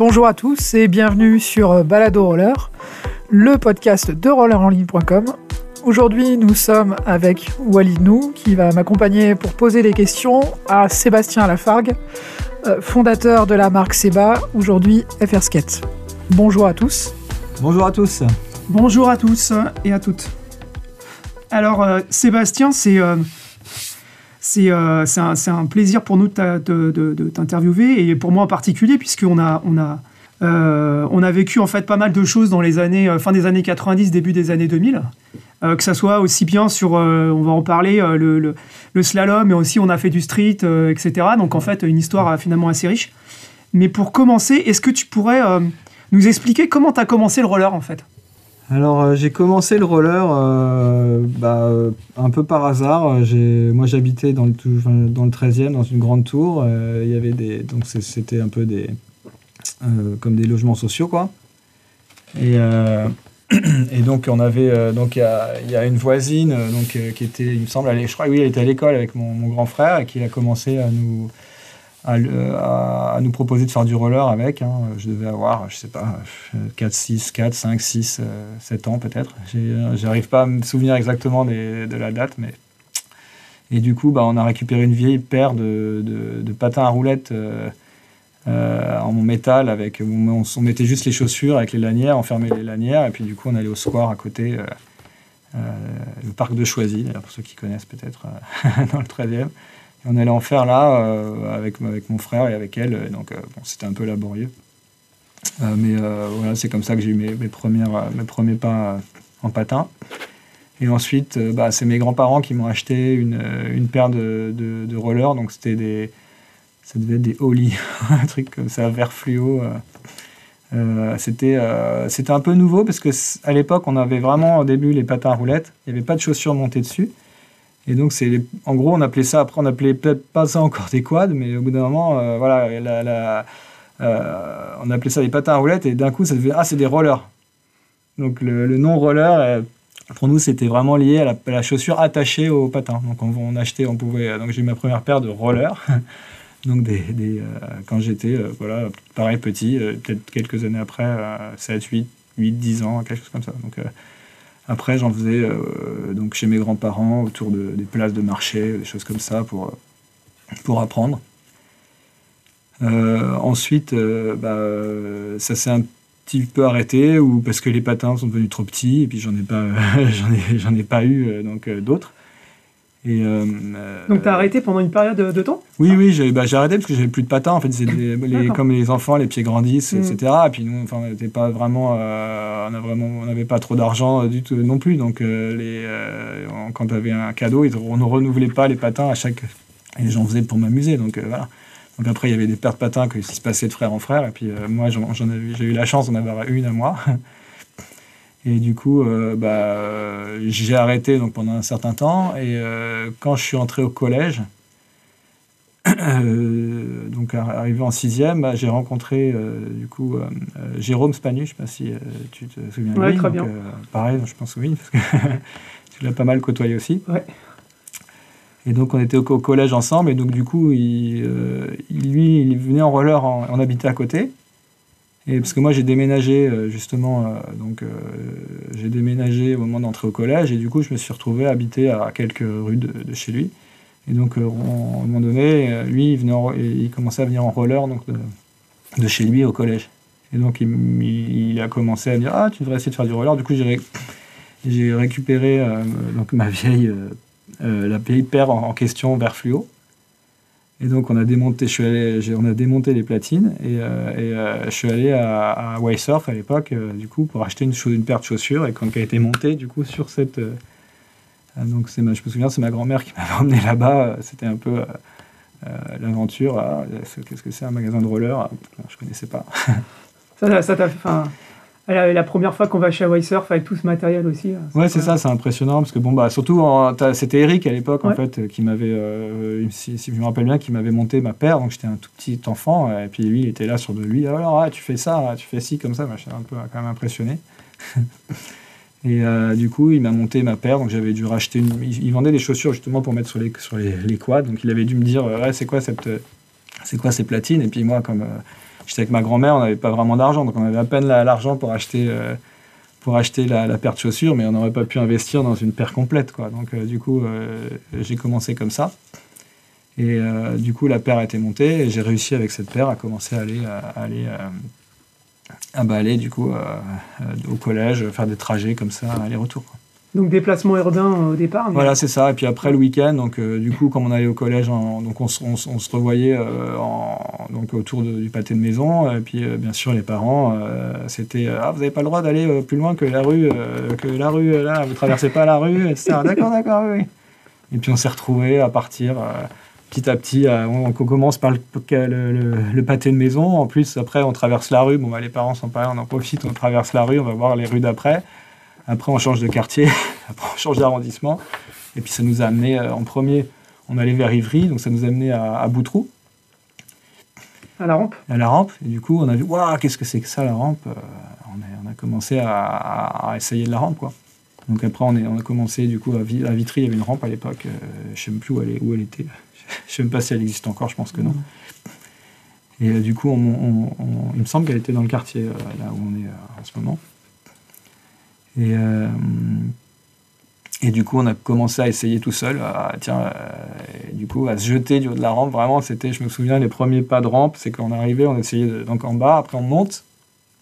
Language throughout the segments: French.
Bonjour à tous et bienvenue sur Balado Roller, le podcast de rollerenligne.com. Aujourd'hui, nous sommes avec Walid Nou qui va m'accompagner pour poser des questions à Sébastien Lafargue, euh, fondateur de la marque Seba, aujourd'hui FR Skate. Bonjour à tous. Bonjour à tous. Bonjour à tous et à toutes. Alors, euh, Sébastien, c'est euh, c'est un, plaisir pour nous de, t'interviewer et pour moi en particulier, puisqu'on a, a, on a vécu en fait pas mal de choses dans les années, fin des années 90, début des années 2000. que ça soit aussi bien sur, on va en parler, le, le, le, slalom, mais aussi on a fait du street, etc. Donc en fait, une histoire finalement assez riche. Mais pour commencer, est-ce que tu pourrais nous expliquer comment tu as commencé le roller en fait? Alors euh, j'ai commencé le roller euh, bah, un peu par hasard. Moi j'habitais dans le, dans le 13e, dans une grande tour. Euh, il y avait des, donc c'était un peu des, comme des logements sociaux quoi. Et, donc on avait, donc il y, a, une voisine donc, qui était, il me semble, je crois oui, elle était à l'école avec mon, grand frère et qui a commencé à nous à, nous proposer de faire du roller avec. Hein. Je devais avoir, je sais pas, 4, 6, 4, 5, 6, 7 ans peut-être. J'arrive pas à me souvenir exactement de la date, mais. Et du coup, bah, on a récupéré une vieille paire de, de, patins à roulettes euh, euh, en métal avec. On, on, mettait juste les chaussures avec les lanières, on fermait les lanières, et puis du coup, on allait au square à côté. Euh, le parc de Choisy, pour ceux qui connaissent peut-être dans le 13e on allait en faire là euh, avec, avec mon frère et avec elle. Donc euh, c'était un peu laborieux. Euh, mais voilà, c'est comme ça que j'ai eu mes, mes, premières, mes premiers pas en patin. Et ensuite, bah, c'est mes grands-parents qui m'ont acheté une, une paire de, de, rollers. Donc c'était des. Ça devait être des Holly, un truc comme ça, vert fluo. c'était c'était un peu nouveau parce que à l'époque, on avait vraiment au début les patins à roulettes. Il n'y avait pas de chaussures montées dessus. Et donc, c'est en gros, on appelait ça, après, on appelait peut-être pas ça encore des quads, mais au bout d'un moment, euh, voilà, euh, on appelait ça des patins à roulettes, et d'un coup, ça devait, ah, c'est des rollers. Donc, le, nom roller, euh, pour nous, c'était vraiment lié à la, chaussure attachée au patin. Donc, on, achetait, on pouvait, donc j'ai eu ma première paire de rollers. donc, des quand j'étais, voilà, pareil, petit, peut-être quelques années après, 7, 8, 8, 10 ans, quelque chose comme ça. Donc, après, j'en faisais euh, donc chez mes grands-parents, autour de, des places de marché, des choses comme ça, pour, euh, pour apprendre. Euh, ensuite, bah, ça s'est un petit peu arrêté, ou parce que les patins sont devenus trop petits, et puis j'en ai pas, ai, pas eu d'autres. Et, euh, Donc, tu as arrêté pendant une période de, temps? Oui, oui, j'ai bah, arrêté parce que j'avais plus de patins. En fait, les, comme les enfants, les pieds grandissent, etc. Mm. Et puis, nous, on pas vraiment. Euh, on n'avait pas trop d'argent du tout non plus. Donc, euh, les, quand tu avais un cadeau, on ne renouvelait pas les patins à chaque. Et j'en faisais pour m'amuser. Donc, voilà. Donc, après, il y avait des paires de patins qui se passaient de frère en frère. Et puis, moi, j'en j'ai eu la chance d'en avoir une à moi. Et du coup, euh, bah, j'ai arrêté donc, pendant un certain temps. Et euh, quand je suis entré au collège, euh, donc arrivé en sixième, bah, j'ai rencontré du coup Jérôme Spanu. Je ne sais pas si tu te souviens de lui. Très bien. pareil, je pense oui, parce que tu l'as pas mal côtoyé aussi. Ouais. Et donc on était au, collège ensemble. Et donc du coup, il, lui, il venait en roller, on habitait à côté. Et parce que moi j'ai déménagé euh, justement, euh, donc euh, j'ai déménagé au moment d'entrer au collège et du coup je me suis retrouvé à habiter à quelques rues de, chez lui. Et donc à un moment donné, lui il, venait il commençait à venir en roller donc de, chez lui au collège. Et donc il, a commencé à dire ah tu devrais essayer de faire du roller. Du coup j'ai récupéré donc ma vieille la vieille paire en, en question vert fluo. Et donc on a démonté, je suis allé, on a démonté les platines et, euh, euh, je suis allé à, à Surf à l'époque, euh, du coup, pour acheter une, paire de chaussures et quand elle a été montée, du coup, sur cette. donc c'est je me souviens, c'est ma grand-mère qui m'avait emmené là-bas. C'était un peu l'aventure. Ah, qu'est-ce que c'est un magasin de roller Je connaissais pas. ça t'a fait la première fois qu'on va chez Hawaii Surf avec tout ce matériel aussi. Hein, ouais, c'est ça, c'est impressionnant parce que bon bah surtout c'était Eric à l'époque en fait qui m'avait, euh, si, je me rappelle bien, qui m'avait monté ma paire. Donc j'étais un tout petit enfant et puis lui il était là sur de lui. Alors ah, tu fais ça, tu fais ci comme ça. J'étais un peu quand même impressionné. et euh, du coup il m'a monté ma paire. Donc j'avais dû racheter une. Il, vendait des chaussures justement pour mettre sur les sur les, quads. Donc il avait dû me dire ouais c'est quoi cette c'est quoi ces platines? Et puis moi comme j'étais avec ma grand-mère, on n'avait pas vraiment d'argent, donc on avait à peine l'argent pour acheter, euh, pour acheter la, paire de chaussures, mais on n'aurait pas pu investir dans une paire complète. Quoi. Donc du coup, j'ai commencé comme ça. Et du coup, la paire a été montée et j'ai réussi avec cette paire à commencer à aller, à, aller, à, bah, aller du coup, au collège, faire des trajets comme ça, aller-retour. Donc déplacement urbain euh, au départ. Voilà, c'est ça. Et puis après le week-end, donc euh, du coup, comme on allait au collège, donc on, se revoyait euh, donc autour du pâté de maison. Et puis bien sûr, les parents, c'était ah vous n'avez pas le droit d'aller plus loin que la rue, que la rue là, vous traversez pas la rue, etc. d'accord, d'accord, oui. Et puis on s'est retrouvés à partir. Petit à petit, on, commence par le, le, pâté de maison. En plus, après, on traverse la rue. Bon, bah, les parents sont pas là, on en profite, on traverse la rue, on va voir les rues d'après. Après, on change de quartier, après, on change d'arrondissement. Et puis, ça nous a amené, euh, en premier, on allait vers Ivry, donc ça nous a amené à, Boutroux. À la rampe À la rampe. Et du coup, on a vu, waouh, qu'est-ce que c'est que ça, la rampe euh, on a, commencé à, essayer de la rampe, quoi. Donc après, on, est, on a commencé, du coup, à, Vitry, il y avait une rampe à l'époque. Euh, je ne sais plus où elle, où elle était. Je ne sais même pas si elle existe encore, je pense que non. Mmh. Et du coup, il me semble qu'elle était dans le quartier, là où on est en ce moment. Et, euh, et du coup, on a commencé à essayer tout seul, à, tiens, euh, du coup, à se jeter du haut de la rampe. Vraiment, c'était, je me souviens, les premiers pas de rampe, c'est qu'on arrivait, on essayait de, donc en bas, après on monte,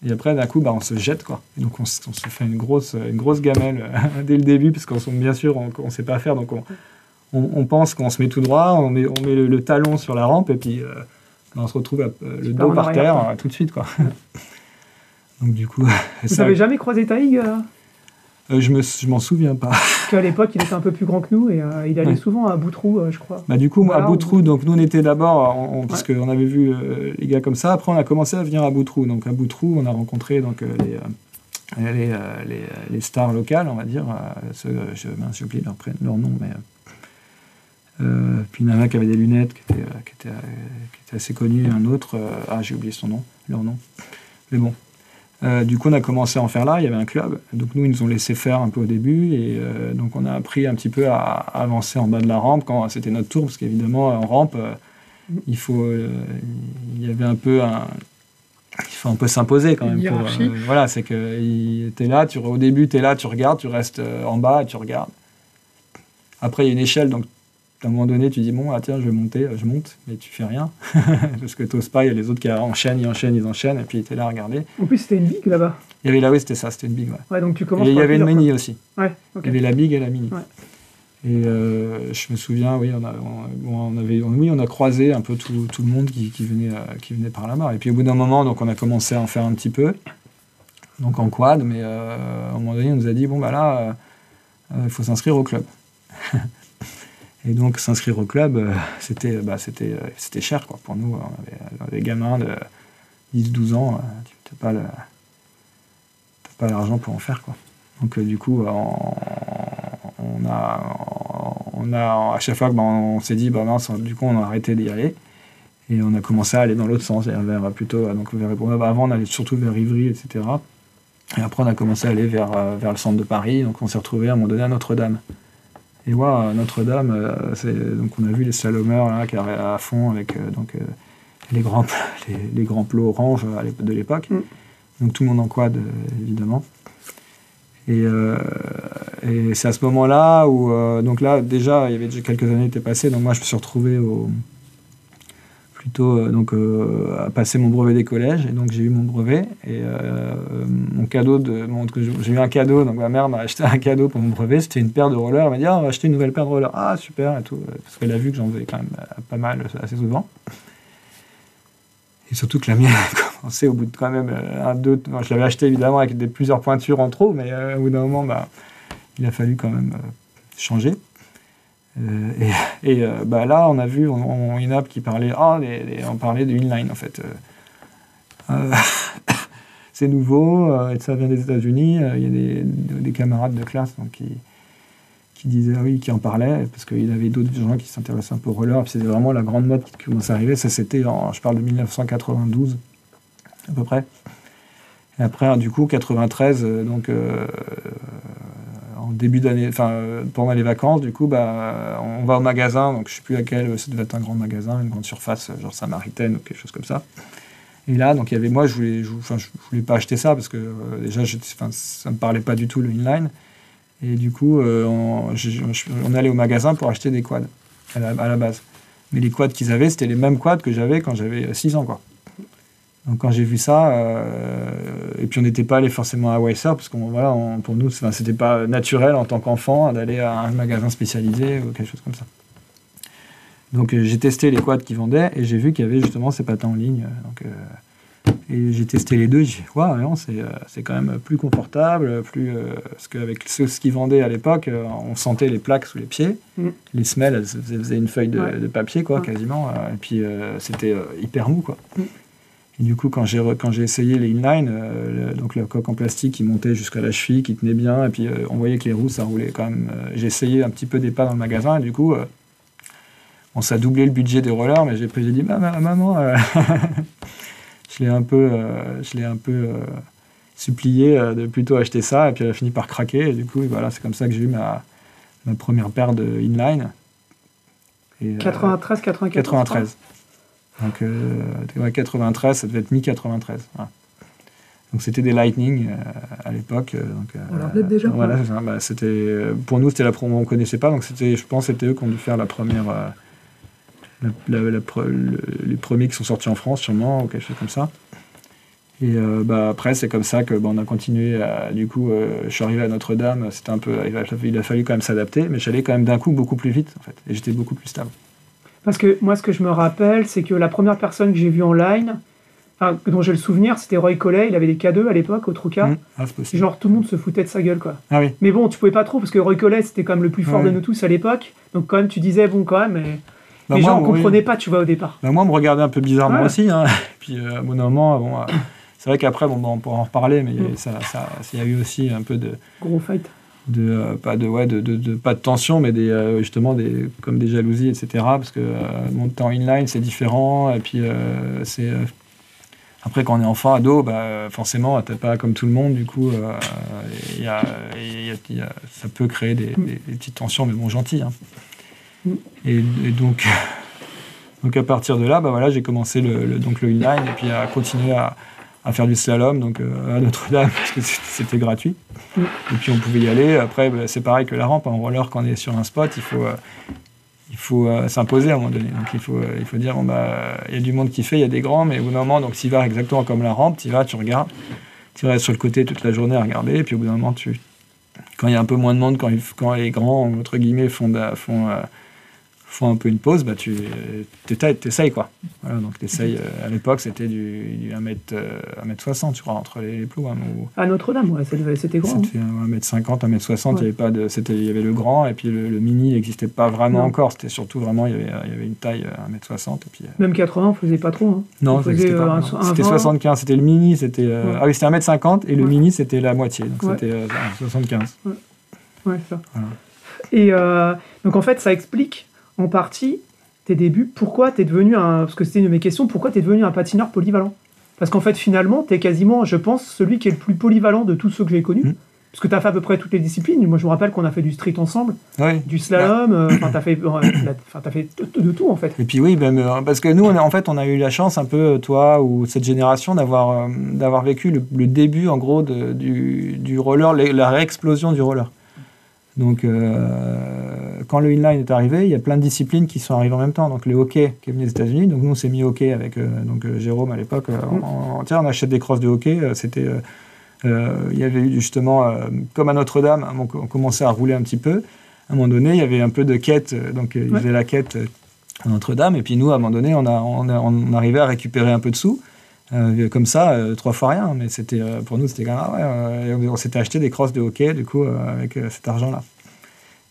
et après, d'un coup, bah, on se jette, quoi. Et donc, on, se fait une grosse, une grosse gamelle euh, dès le début, parce qu'on bien sûr, on ne sait pas faire, donc on, on, pense qu'on se met tout droit, on met, on met le, talon sur la rampe, et puis on se retrouve le dos par terre tout de suite, quoi. donc, du coup. Vous n'avez jamais croisé Taïg euh, je, me, je m'en souviens pas. Parce qu'à l'époque, il était un peu plus grand que nous et euh, il allait souvent à Boutroux, euh, je crois. Bah, du coup, moi, à Boutroux, donc nous, on était d'abord, parce qu'on avait vu les gars comme ça. Après, on a commencé à venir à Boutroux. Donc, à Boutroux, on a rencontré donc, les, les, les, les, stars locales, on va dire. Ceux, je, j'ai oublié leur, leur nom, mais. puis il y en a un qui avait des lunettes, qui était, qui était, qui était assez connu, un autre, ah j'ai oublié son nom, leur nom. Mais bon, euh, du coup, on a commencé à en faire là. Il y avait un club. Donc, nous, ils nous ont laissé faire un peu au début. Et euh, donc, on a appris un petit peu à, avancer en bas de la rampe quand c'était notre tour. Parce qu'évidemment, en rampe, euh, il, faut, il y avait un peu un. Il faut un peu s'imposer quand même. Pour, voilà, c'est que tu es là, tu, au début, tu es là, tu regardes, tu restes en bas, tu regardes. Après, il y a une échelle, donc à un moment donné, tu dis, bon, ah, tiens, je vais monter, je monte, mais tu fais rien. Parce que t'oses pas, il y a les autres qui enchaînent, ils enchaînent, ils enchaînent, et puis tu es là à regarder. En plus, c'était une big là-bas. Il y avait là, oui, c'était ça, c'était une big. Ouais. ouais donc tu commences et il y avait une mini aussi. Ouais, Il y avait la big et la mini. Ouais. Et euh, je me souviens, oui, on, a, on, avait, oui, on a croisé un peu tout, tout le monde qui, qui, venait, euh, qui venait par là-bas. Et puis au bout d'un moment, donc, on a commencé à en faire un petit peu, donc en quad, mais euh, à un moment donné, on nous a dit, bon, bah là, il faut s'inscrire au club. Et donc s'inscrire au club, euh, c'était bah, euh, cher quoi pour nous. On avait, des gamins de 10-12 ans, euh, tu n'as pas l'argent pour en faire quoi. Donc du coup, on, a on a à chaque fois bah, on s'est dit bah du coup on a arrêté d'y aller et on a commencé à aller dans l'autre sens, vers plutôt donc vers, avant on allait surtout vers Ivry etc. Et après on a commencé à aller vers vers le centre de Paris, donc on s'est retrouvé à un moment donné à Notre-Dame. Et Notre-Dame, euh, donc on a vu les salomeurs là, qui à fond avec euh, donc, euh, les, grands, les, grands plots orange de l'époque. Mm. Donc tout le monde en quad, évidemment. Et, c'est à ce moment-là où, donc là, déjà, il y avait déjà quelques années qui étaient passées, donc moi je me suis retrouvé au, plutôt euh, donc, euh, à passer mon brevet des collèges. Et donc j'ai eu mon brevet. Et euh, mon cadeau de. j'ai eu un cadeau, donc ma mère m'a acheté un cadeau pour mon brevet. C'était une paire de rollers. Elle m'a dit ah, on va acheter une nouvelle paire de rollers. Ah, super, et tout. Parce qu'elle a vu que j'en faisais quand même pas mal, assez souvent. Et surtout que la mienne a commencé au bout de quand même un, deux. je l'avais acheté évidemment avec des, plusieurs pointures en trop, mais au bout d'un moment, bah, il a fallu quand même changer. Euh, et, euh, bah là, on a vu une app qui parlait, ah, on parlait de inline en fait. Euh, c'est nouveau, et ça vient des États-Unis. Il y a des, camarades de classe donc, qui, qui disaient, ah oui, qui en parlaient, parce qu'il y avait d'autres gens qui s'intéressaient un peu au roller. C'était vraiment la grande mode qui commençait à arriver. Ça, c'était, je parle de 1992 à peu près. Et après, du coup, 93, donc début d'année, enfin pendant les vacances, du coup, bah, on va au magasin, donc je sais plus laquelle, ça devait être un grand magasin, une grande surface, genre Samaritaine ou quelque chose comme ça. Et là, donc il y avait moi, je voulais, je, voulais pas acheter ça parce que euh, déjà, je, enfin, ça me parlait pas du tout le inline. Et du coup, euh, on, allait au magasin pour acheter des quads à la, à la base. Mais les quads qu'ils avaient, c'était les mêmes quads que j'avais quand j'avais 6 ans, quoi. Donc quand j'ai vu ça, euh, et puis on n'était pas allé forcément à Weiser parce qu'on voilà, on- pour nous, c'était pas naturel en tant qu'enfant d'aller à un magasin spécialisé ou quelque chose comme ça. Donc euh, j'ai testé les quads qu'ils vendaient et j'ai vu qu'il y avait justement ces patins en ligne. Donc, euh, et j'ai testé les deux, j'ai dit waouh, c'est c'est quand même plus confortable, plus euh, parce qu'avec ce, ce qu'ils vendaient à l'époque, on sentait les plaques sous les pieds, Mm. les semelles, elles faisaient une feuille de, Ouais. de papier quoi, Ouais. quasiment, et puis c'était hyper mou quoi. Mm. Et du coup, quand j'ai re- quand j'ai essayé les inline, euh, le- donc la coque en plastique qui montait jusqu'à la cheville, qui tenait bien, et puis euh, on voyait que les roues ça roulait quand même. euh, j'ai essayé un petit peu des pas dans le magasin, et du coup. euh, on s'est doublé le budget des rollers, mais j'ai j'ai dit bah, ma- maman, je l'ai un peu, je l'ai un peu supplié de plutôt acheter ça, et puis elle a fini par craquer. Et du coup, voilà, c'est comme ça que j'ai eu ma, ma première paire de inline. Et, euh, 93, 94. 93. Donc euh, ouais, 93, ça devait être mi-93. voilà. Donc c'était des Lightning euh, à l'époque. euh, donc, euh, On déjà, Voilà, ça. Bah, c'était euh, pour nous c'était la promo on connaissait pas, donc c'était, je pense, que c'était eux qui ont dû faire la première, la- la- la pre- le- les premiers qui sont sortis en France sûrement ou quelque chose comme ça. Et bah, après c'est comme ça que bah, on a continué. À, du coup, je suis arrivé à Notre-Dame. C'était un peu, il a, il a fallu quand même s'adapter, mais j'allais quand même d'un coup beaucoup plus vite en fait, et j'étais beaucoup plus stable. Parce que moi, ce que je me rappelle, c'est que la première personne que j'ai vue en line, dont j'ai le souvenir, c'était Roy Collet. Il avait des K2 à l'époque, au Truca. Hum, ah. Genre, tout le monde se foutait de sa gueule, quoi. Ah oui. Mais bon, tu pouvais pas trop, parce que Roy Collet, c'était quand même le plus fort Ouais. de nous tous à l'époque. Donc, quand même, tu disais, bon, quand même, mais Bah, les moi, gens ne oui. comprenaient pas, tu vois, au départ. Bah, moi, on me regardait un peu bizarrement aussi. Hein. Puis, euh, au bout d'un moment, bon, euh, c'est vrai qu'après, bon, bon, on pourra en reparler, mais il y a- Mm. ça, ça, il y a eu aussi un peu de, Gros fight. Euh, pas de, ouais, de, de, pas de tension, mais des, euh, justement des, comme des jalousies, etc. Parce que euh, monter en inline, c'est différent. Et puis, euh, c'est après, quand on est enfant, ado, bah, forcément, t'es pas comme tout le monde. Du coup, y y a- ça peut créer des, petites tensions, mais bon, gentilles. hein. Et, donc, donc, à partir de là, bah, voilà, j'ai commencé le- donc le inline et puis à continuer à, faire du slalom donc, euh, à Notre-Dame parce que c'était gratuit. Et puis on pouvait y aller. Après, bah, c'est pareil que la rampe. En roller, quand on est sur un spot, il faut, euh, il faut euh, s'imposer à un moment donné. Donc il faut, il faut dire bah, il y a du monde qui fait, il y a des grands, mais au bout d'un moment, donc tu vas exactement comme la rampe, tu vas, tu regardes. Tu restes sur le côté toute la journée à regarder. Et puis au bout d'un moment, tu, quand il y a un peu moins de monde, quand, quand les grands, entre guillemets, font, font, font un peu une pause, bah, tu essayes quoi. Voilà, donc t'essayes, euh, à l'époque, c'était du, du 1m, euh, 1m60, je crois, entre les, les plots. hein, ou- À Notre-Dame, ouais, c'était grand. hein. te fait 1m50, 1m60, Ouais. il y avait pas de, c'était, il y avait le grand, et puis le, le mini n'existait pas vraiment Non. encore, c'était surtout vraiment, il y avait, il y avait une taille euh, 1m60, et puis... euh, Même 80, on faisait pas trop. hein. non, pas. euh, C'était 20. 75, c'était le mini, c'était... euh, Ouais. Ah oui, c'était 1m50, et le mini, c'était la moitié, donc c'était euh, 75. Ouais, ça. Voilà. Et euh, donc en fait, ça explique en partie tes débuts. Pourquoi tu es devenu un. Parce que c'était une de mes questions, pourquoi tu es devenu un patineur polyvalent? Parce qu'en fait, finalement, tu es quasiment, je pense, celui qui est le plus polyvalent de tous ceux que j'ai connus. Mm. Parce que tu as fait à peu près toutes les disciplines. Moi, je me rappelle qu'on a fait du street ensemble, Oui. du slalom, euh, enfin, tu as fait, euh, fait de, de tout en fait. Et puis oui, ben, euh, parce que nous, on a- en fait, on a eu la chance un peu, euh, toi ou cette génération, d'avoir euh, d'avoir vécu le, le début, en gros, de- du, du roller, la réexplosion du roller. Donc, euh, quand le inline est arrivé, il y a plein de disciplines qui sont arrivées en même temps. Donc, le hockey qui est venu des États-Unis. Donc, nous, on s'est mis hockey avec euh, donc, euh, Jérôme à l'époque. On, on- tiens, on achète des crosses de hockey. C'était, euh, il y avait eu justement, comme à Notre-Dame, on, on commençait à rouler un petit peu. À un moment donné, il y avait un peu de quête. Donc, ils Ouais. faisaient la quête à Notre-Dame. Et puis, nous, à un moment donné, on, a, on, a- on arrivait à récupérer un peu de sous. Euh, comme ça, euh, trois fois rien, mais c'était euh, pour nous c'était quand même ah ouais, on, on s'était acheté des crosses de hockey du coup avec cet argent-là.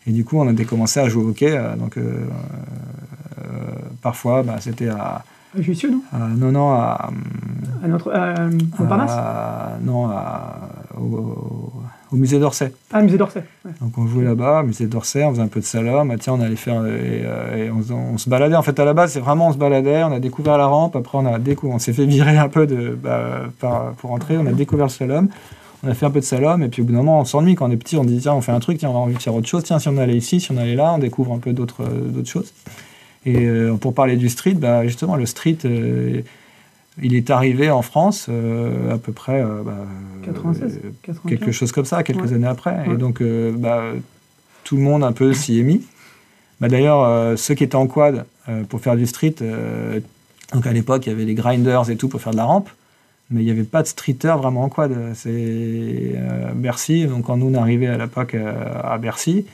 Et du coup, on a commencé à jouer au hockey. donc, parfois, bah, c'était à, Jussieu, non? non non à, À notre, à, Montparnasse à- non à- au, au- au musée d'Orsay. Ah, musée d'Orsay. ouais. Donc on jouait là-bas, musée d'Orsay, on faisait un peu de slalom. Ah, tiens, on allait faire et, euh, et on, se- on se baladait. En fait, à la base, c'est vraiment on se baladait. On a découvert la rampe. Après, on a découvert, on s'est fait virer un peu de bah, par- pour entrer. On a découvert le slalom. On a fait un peu de slalom et puis au bout d'un moment, on s'ennuie quand on est petit. On dit tiens, on fait un truc, tiens, on a envie de faire autre chose. Tiens, si on allait ici, si on allait là, on découvre un peu d'autres euh, d'autres choses. Et euh, pour parler du street, bah, justement, le street. euh, il est arrivé en France à peu près bah, 96, quelque chose comme ça, quelques années après. Et donc, bah, tout le monde un peu s'y est mis. Bah, D'ailleurs, ceux qui étaient en quad pour faire du street, donc à l'époque, il y avait les grinders et tout pour faire de la rampe mais il n'y avait pas de streeter vraiment en quad. C'est euh, Bercy, donc quand nous on arrivait à l'époque euh, à Bercy,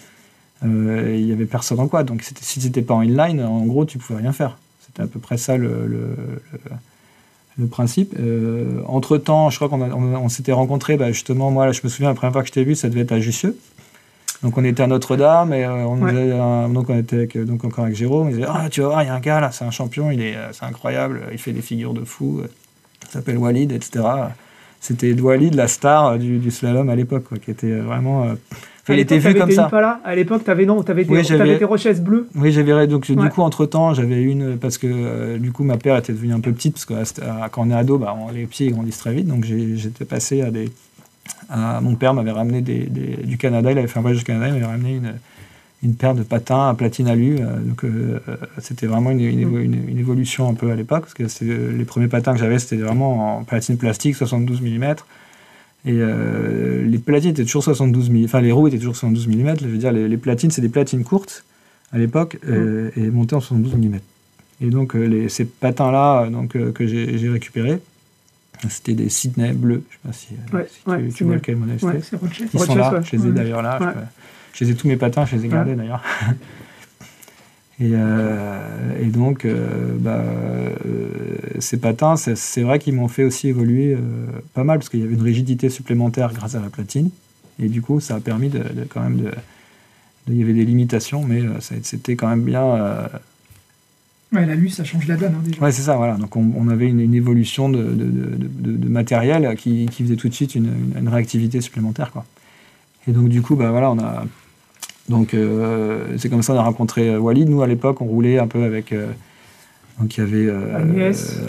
euh, il n'y avait personne en quad. Donc si tu n'étais pas en inline, en gros, tu pouvais rien faire. C'était à peu près ça le, le, principe. Entre-temps, je crois qu'on on, s'était rencontrés, bah, justement, moi, je me souviens, la première fois que je t'ai vu, ça devait être à Jussieu. Donc on était à Notre-Dame et on, donc on était donc encore avec Jérôme. Il disait Ah, tu vas voir, il y a un gars là, c'est un champion, il est, c'est incroyable, il fait des figures de fou s'appelle Walid, etc. C'était Walid, la star du, slalom à l'époque, qui était vraiment. Euh, il était vu comme ça. Pas là. À l'époque, tu avais non, tu avais, des, des rochesses bleues. Oui, j'avais donc du coup entre temps, j'avais une parce que euh, du coup ma paire était devenue un peu petite parce que quand on est ado, bah, les pieds grandissent très vite, donc j'étais passé à des. mon père m'avait ramené des, du Canada, il avait fait un voyage au Canada, il m'avait ramené une une paire de patins à platine alu. Euh, donc euh, c'était vraiment une, une, évolution un peu à l'époque, parce que les premiers patins que j'avais, c'était vraiment en platine plastique, 72 mm. Et euh, les platines étaient toujours 72 mm, enfin les roues étaient toujours 72 mm. Je veux dire, les, platines, c'est des platines courtes à l'époque et montées en 72 mm. Et donc les, ces patins-là donc, que j'ai récupérés, c'était des Sydney bleus. Je ne sais pas si, tu, vois lequel c'était. Ils sont là, je les ai d'ailleurs là. Je les ai tous mes patins, je les ai gardés d'ailleurs. Et, euh, et, donc, euh, bah, euh, ces patins, c'est vrai qu'ils m'ont fait aussi évoluer pas mal, parce qu'il y avait une rigidité supplémentaire grâce à la platine. Et du coup, ça a permis de, quand même de, Il y avait des limitations, mais c'était quand même bien. Ouais, la luce, ça change la donne. Hein, déjà. Ouais, c'est ça, voilà. Donc, on, avait une, évolution de, de, matériel qui, qui, faisait tout de suite une, une, réactivité supplémentaire, quoi. Et donc, du coup, bah, voilà, on a donc euh, c'est comme ça qu'on a rencontré euh, Walid. Nous à l'époque on roulait un peu avec euh, donc il y avait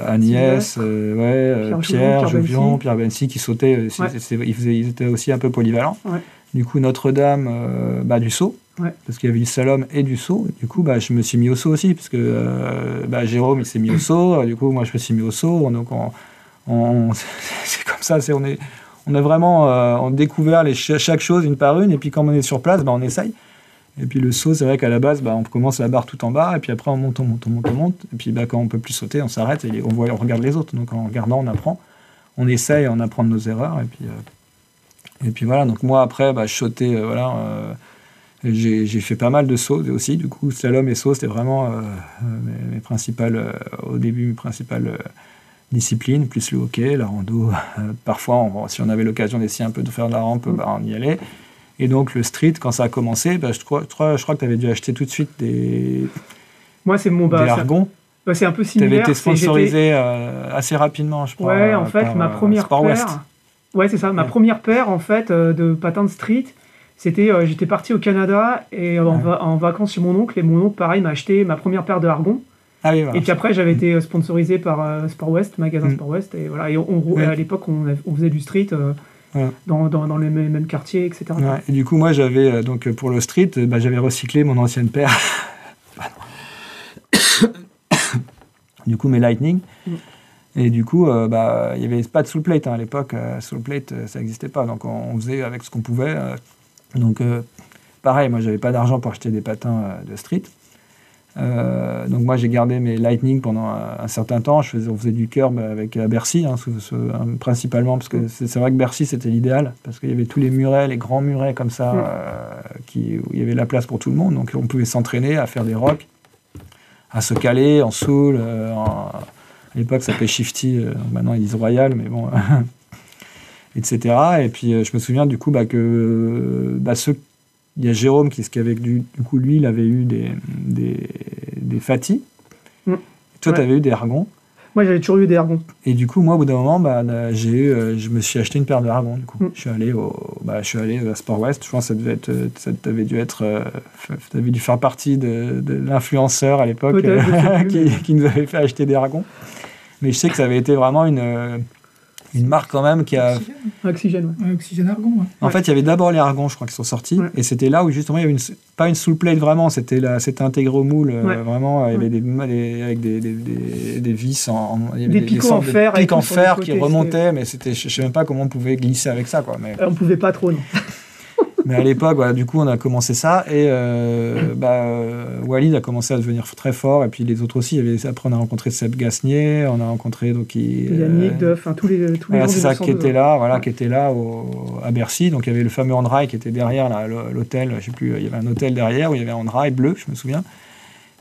Agnès, ouais, Pierre, Jovian, Pierre Bensi qui sautaient. ils, étaient aussi un peu polyvalents. Du coup Notre-Dame, bah, du saut. Parce qu'il y avait du slalom et du saut. Du coup, bah, je me suis mis au saut aussi, parce que bah, Jérôme, il s'est mis au saut. Du coup, moi, je me suis mis au saut. Donc, on, c'est comme ça. On, est, on a vraiment on découvert les, chaque chose une par une. Et puis, quand on est sur place, on essaye. Et puis le saut, c'est vrai qu'à la base, bah, on commence la barre tout en bas, et puis après on monte, on monte, on monte, on monte. Et puis bah, quand on peut plus sauter, on s'arrête et on, voit, on regarde les autres. Donc en regardant, on apprend. On essaye, on apprend de nos erreurs. Et puis, euh, et puis voilà, donc moi après, bah, je sautais, euh, voilà. Euh, j'ai fait pas mal de sauts aussi. Du coup, slalom et saut, c'était vraiment mes, principales, au début, mes principales disciplines, plus le hockey, la rando. parfois, si on avait l'occasion d'essayer un peu de faire de la rampe, bah, on y allait. Et donc le street, quand ça a commencé, bah, je, crois, je crois que tu avais dû acheter tout de suite des, Moi, c'est mon, bah, des argons. Bah, c'est un peu similaire. Tu avais été sponsorisé euh, assez rapidement, je crois. Ouais, en fait, ma euh, première paire. Ouais, c'est ça. Ma première paire, en fait, euh, de patins de street, c'était, j'étais parti au Canada et en, en, vacances chez mon oncle. Et mon oncle, pareil, m'a acheté ma première paire de Argon. Ah oui, Et puis après, j'avais été sponsorisé par Sport West, magasin mm. Sport West. Et voilà. Et on, à l'époque, on, on, faisait du street dans, dans, les mêmes quartiers, etc. Et du coup, moi, j'avais, euh, donc pour le street, euh, bah, j'avais recyclé mon ancienne paire. du coup, mes Lightning. Mm. Et du coup, euh, bah, il n'y avait pas de soul plate hein, à l'époque. soul plate, ça n'existait pas. Donc, on, faisait avec ce qu'on pouvait. donc, pareil, moi, j'avais pas d'argent pour acheter des patins de street. Euh, donc moi j'ai gardé mes Lightning pendant un, certain temps. Je faisais, on faisait du curb avec Bercy, hein, principalement parce que c'est vrai que Bercy c'était l'idéal parce qu'il y avait tous les murets, les grands murets comme ça, euh, qui, où il y avait la place pour tout le monde. Donc on pouvait s'entraîner à faire des rocks, à se caler en soul. Euh, à l'époque ça s'appelait Shifty, maintenant ils disent Royal, mais bon. etc. Et puis je me souviens du coup bah, que bah, ceux il y a Jérôme qui, qui avec du, du coup, lui, il avait eu des, des, des Fatih. Mm. Toi, tu avais eu des Argons. Moi, j'avais toujours eu des Argons. Et du coup, moi, au bout d'un moment, bah, j'ai eu, euh, je me suis acheté une paire de Argons. Du coup, mm. je suis allé au, bah, je suis allé à Sport West. Je pense que ça devait être, ça avait dû être, euh, tu avais dû faire partie de, de l'influenceur à l'époque euh, qui, qui, nous avait fait acheter des Argons. Mais je sais que ça avait été vraiment une une marque quand même qui a. Oxygène, ouais. Ouais, Oxygène Argon, ouais. En Ouais. fait, il y avait d'abord les argons, je crois, qui sont sortis. Ouais. Et c'était là où justement il y avait une, pas une soul plate vraiment, c'était intégré au moule. euh, vraiment, il y avait Ouais. des, des- avec des, des, des, des vis en. en- il y avait Des picots en fer pics en fer qui remontaient, mais c'était, je sais même pas comment on pouvait glisser avec ça, quoi. Mais, Euh, On pouvait pas trop, non. Mais à l'époque, voilà, du coup, on a commencé ça et euh, bah, euh, Walid a commencé à devenir très fort et puis les autres aussi. Il y avait, après, on a rencontré Seb Gasnier, on a rencontré donc qui. Yannick, euh, Duff, enfin, tous les, tous les voilà, c'est ça 912, qui était là, voilà, Ouais. qui était là au, à Bercy. Donc il y avait le fameux Andrai qui était derrière l'hôtel. Je sais plus, il y avait un hôtel derrière où il y avait un Andrai bleu, je me souviens.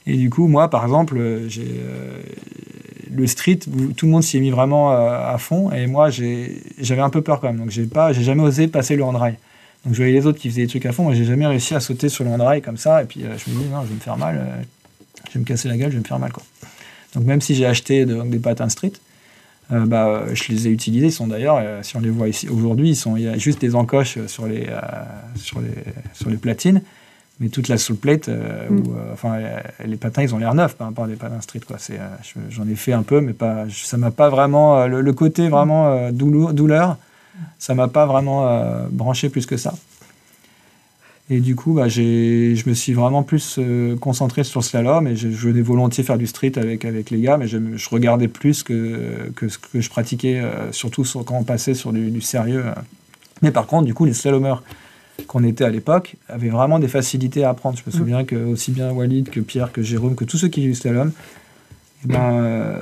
Et du coup, moi, par exemple, euh, j'ai euh, le street, tout le monde s'y est mis vraiment euh, à fond, et moi, j'avais un peu peur quand même. Donc j'ai pas, j'ai jamais osé passer le Andrai. Donc je voyais les autres qui faisaient des trucs à fond, et j'ai jamais réussi à sauter sur le Andrai comme ça. Et puis euh, je me dis non, je vais me faire mal, euh, je vais me casser la gueule, je vais me faire mal quoi. Donc même si j'ai acheté de- des patins street. Euh, bah, je les ai utilisés. Ils sont d'ailleurs, si on les voit ici aujourd'hui, il y a juste des encoches sur les, sur les, sur les platines, mais toute la soul plate, Mm. où, enfin, les patins, ils ont l'air neufs par rapport à des patins street. Quoi. C'est, je- j'en ai fait un peu, mais pas, ça m'a pas vraiment, le, le côté vraiment douleur, ça m'a pas vraiment euh, branché plus que ça. Et du coup, bah, je me suis vraiment plus euh, concentré sur le slalom et je, je venais volontiers faire du street avec, avec les gars, mais je, je regardais plus que, que ce que je pratiquais, euh, surtout sur- quand on passait sur du, du sérieux. Mais par contre, du coup, les slalomers qu'on était à l'époque avaient vraiment des facilités à apprendre. Je me souviens que aussi bien Walid que Pierre, que Jérôme, que tous ceux qui faisaient du slalom, ben, euh,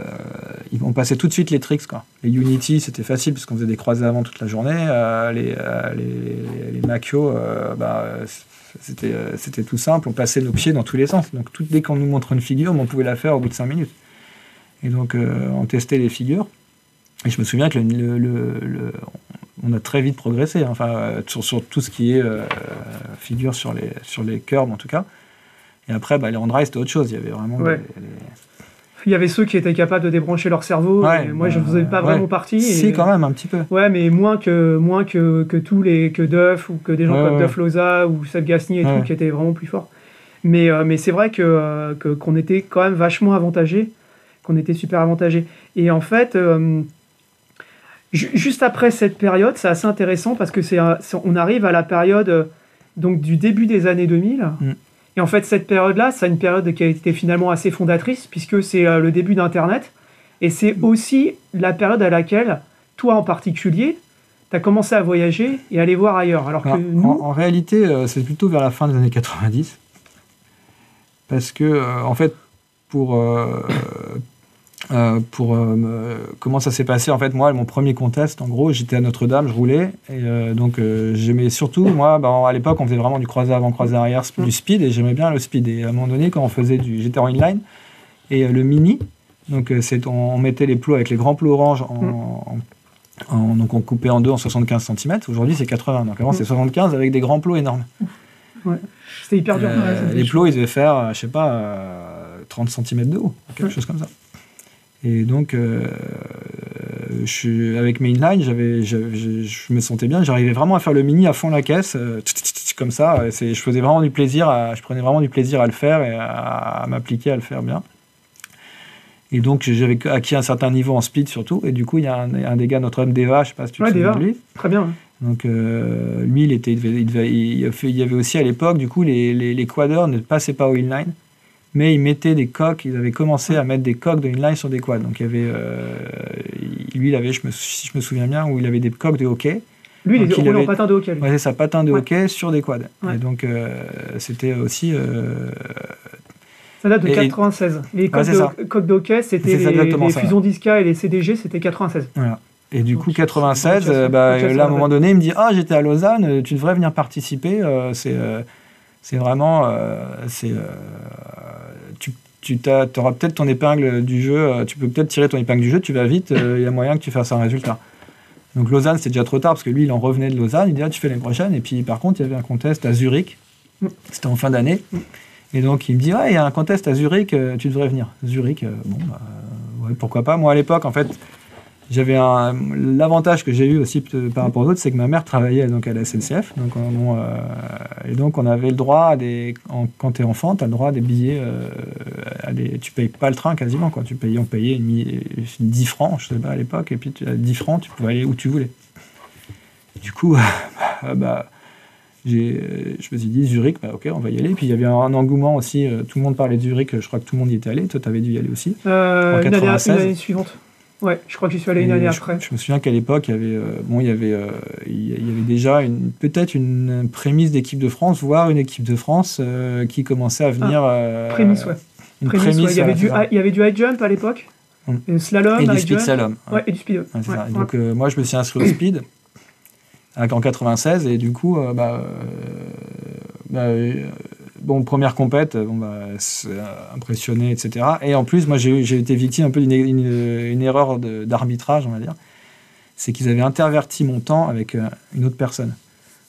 ils- on passait tout de suite les tricks. Quoi. Les Unity, c'était facile parce qu'on faisait des croisés avant toute la journée. Euh, les, euh, les, les Macchio, euh, bah, euh, c'était, tout simple. On passait nos pieds dans tous les sens. Donc tout, dès qu'on nous montre une figure, on pouvait la faire au bout de 5 minutes. Et donc on testait les figures. Et je me souviens que le, le- le- le- on a très vite progressé, hein. enfin, sur, sur tout ce qui est figure sur les, sur les curbs en tout cas. Et après, bah, les on-dry, c'était autre chose. Il y avait vraiment Ouais. des- des- Il y avait ceux qui étaient capables de débrancher leur cerveau. Ouais, et moi, je ne bah, faisais pas ouais. vraiment partie. Si, et- quand même, un petit peu. Ouais, mais moins que moins que, que tous les que Duff ou que des gens Ouais, comme ouais. Duff Loza ou Seb Gasnier et Ouais. tout qui étaient vraiment plus forts. Mais euh, mais c'est vrai que euh, que- qu'on était quand même vachement avantagés, qu'on était super avantagés. Et en fait, euh, ju- juste après cette période, c'est assez intéressant parce que c'est un- c'est- on arrive à la période donc du début des années 2000. Mm. Et en fait, cette période-là, c'est une période qui a été finalement assez fondatrice puisque c'est euh, le début d'Internet et c'est aussi la période à laquelle toi en particulier, tu as commencé à voyager et à aller voir ailleurs. Alors que Alors, nous, en, en réalité, euh, c'est plutôt vers la fin des années 90. Parce que, euh, en fait, pour. Euh, pour euh, me- comment ça s'est passé En fait, moi, mon premier contest, en gros, j'étais à Notre-Dame, je roulais. Et euh, donc, j'aimais surtout, moi, ben, à l'époque, on faisait vraiment du croisé avant, croisé arrière, Mm. du speed, et j'aimais bien le speed. Et à un moment donné, quand on faisait du. J'étais en inline, et le mini, donc, c'est, on, on mettait les plots avec les grands plots orange en. Mm. en- en- donc on coupait en deux en 75 cm. Aujourd'hui c'est 80. Donc avant Mm. c'est 75 avec des grands plots énormes. c'était hyper dur. Ouais, les plots, ils devaient faire, je sais pas, euh, 30 cm de haut, quelque Ouais. chose comme ça. Et donc, euh, je suis, avec mes inline, j'avais, je, je me sentais bien. J'arrivais vraiment à faire le mini à fond la caisse, euh, comme ça. C'est- je faisais vraiment du plaisir, à, je prenais vraiment du plaisir à le faire et à, à m'appliquer à le faire bien. Et donc, j'avais acquis un certain niveau en speed surtout. Et du coup, il y a un, un des gars, notre homme Deva, je sais pas si tu te Ouais, souviens Deva. de lui. Très bien. Donc euh, lui, il était, il, devait- il devait- il a fait- il y avait aussi à l'époque, du coup, les, les, les quaders ne passaient pas au inline, mais ils mettaient des coques. Ils avaient commencé à mettre des coques de inline sur des quads. Donc il y avait, euh, lui, il avait, je me, si je me souviens bien, où il avait des coques de hockey. Lui, il Donc, est il roulé en avait- patin de hockey. Ouais, c'est ça, patin de Ouais. hockey sur des quads. Ouais. Et donc euh, c'était aussi, euh, Ça date de Et- 96. Les coques, de, coques de hockey, c'était les, les ça. fusions d'ISCA et les CDG, c'était 96. voilà. Et du coup, c'est- 96, c'est- euh, bah, là, à un moment donné, il me dit Ah, j'étais à Lausanne, tu devrais venir participer. euh, c'est, euh, c'est vraiment. euh, c'est, euh, tu tu auras peut-être ton épingle du jeu, euh, tu peux peut-être tirer ton épingle du jeu, tu vas vite, euh, il y a moyen que tu fasses un résultat. Donc Lausanne, c'était déjà trop tard parce que lui, il en revenait de Lausanne, il dit ah, tu fais l'année prochaine. Et puis par contre, il y avait un contest à Zurich, Mm. c'était en fin d'année. Et donc il me dit ouais, il y a un contest à Zurich, euh, tu devrais venir. Zurich, euh, bon, bah, ouais, pourquoi pas. Moi à l'époque, en fait, j'avais l'avantage que j'ai eu aussi par rapport aux autres, c'est que ma mère travaillait donc à la SNCF, donc on- euh, et donc on avait le droit à des en- quand t'es enfant, t'as le droit à des billets, euh, à des- tu payes pas le train quasiment quoi, tu payais on payait une, mi- 10 francs, je sais pas à l'époque, et puis tu, à 10 francs tu pouvais aller où tu voulais. Du coup, bah, bah, euh, je me suis dit Zurich, bah, ok, on va y aller. Puis il y avait un, engouement aussi, euh, tout le monde parlait de Zurich, je crois que tout le monde y était allé. Toi, tu avais dû y aller aussi. Euh, En une, année, 96. une année suivante. Ouais, je crois que j'y suis allé une année je, après. je me souviens qu'à l'époque, il y avait, euh, bon, il y avait, euh, il y avait déjà peut-être une prémisse d'équipe de France, voire une équipe de France euh, qui commençait à venir. Ah, Prémisse, ouais. Une Prémisse, prémisse, ouais. Il, y avait du, high- il y avait du high jump à l'époque. Mm. Et slalom, Et du speed jump. slalom. ouais. Ouais, et du speed. Ouais. Donc moi je me suis inscrit au speed en 96 et du coup bah, bah, bon première compète bon bah euh, impressionné etc et en plus moi j'ai été victime un peu d'une une, une erreur d'arbitrage on va dire. C'est qu'ils avaient interverti mon temps avec euh, une autre personne.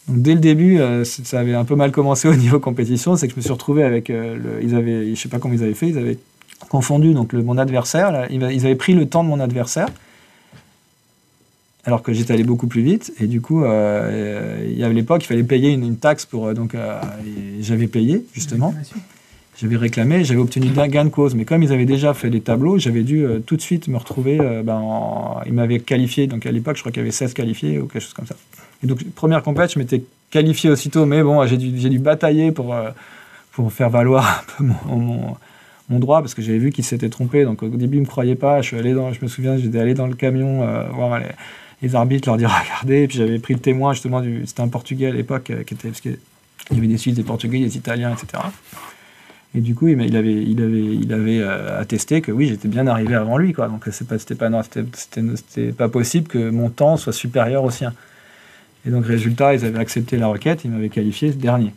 Donc dès le début euh, ça avait un peu mal commencé au niveau compétition. C'est que je me suis retrouvé avec euh, le, ils avaient je sais pas comment ils avaient fait ils avaient confondu donc mon adversaire ils avaient pris le temps de mon adversaire alors que j'étais allé beaucoup plus vite. Et du coup euh, il y avait l'époque il fallait payer une, une taxe pour euh, donc euh, j'avais payé justement. J'avais réclamé j'avais obtenu un gain de cause. Mais comme ils avaient déjà fait les tableaux j'avais dû euh, tout de suite me retrouver ben, en- ils m'avaient qualifié. Donc à l'époque je crois qu'il y avait 16 qualifiés ou quelque chose comme ça. Et donc première compète je m'étais qualifié aussitôt. Mais bon j'ai dû, dû batailler pour pour faire valoir un peu mon, mon- mon droit parce que j'avais vu qu'ils s'étaient trompés. Donc au début ils me croyaient pas. Je suis allé dans je me souviens j'étais allé dans le camion euh, voir les, les arbitres leur dire regardez et puis j'avais pris le témoin justement du c'était un portugais à l'époque euh, qui était parce qu'il y avait des suisses des portugais des italiens etc et du coup il, il avait il avait il avait euh, attesté que oui j'étais bien arrivé avant lui quoi. Donc c'est pas c'était pas non, c'était c'était pas possible que mon temps soit supérieur au sien. Et donc résultat ils avaient accepté la requête ils m'avaient qualifié dernier.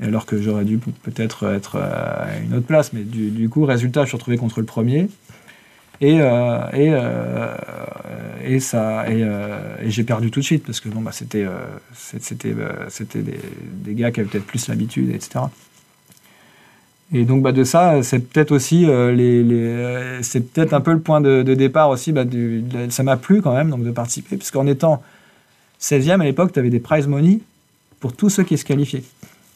Alors que j'aurais dû peut-être être euh, à une autre place mais du, du coup résultat je suis retrouvé contre le premier et, euh, et, euh, euh, et j'ai perdu tout de suite parce que bah, c'était des, des gars qui avaient peut-être plus l'habitude, etc. Et donc bah, de ça, c'est peut-être aussi les, peut-être un peu le point de, départ aussi. Bah, ça m'a plu quand même donc de participer parce qu'en étant 16e à l'époque, tu avais des prize money pour tous ceux qui se qualifiaient.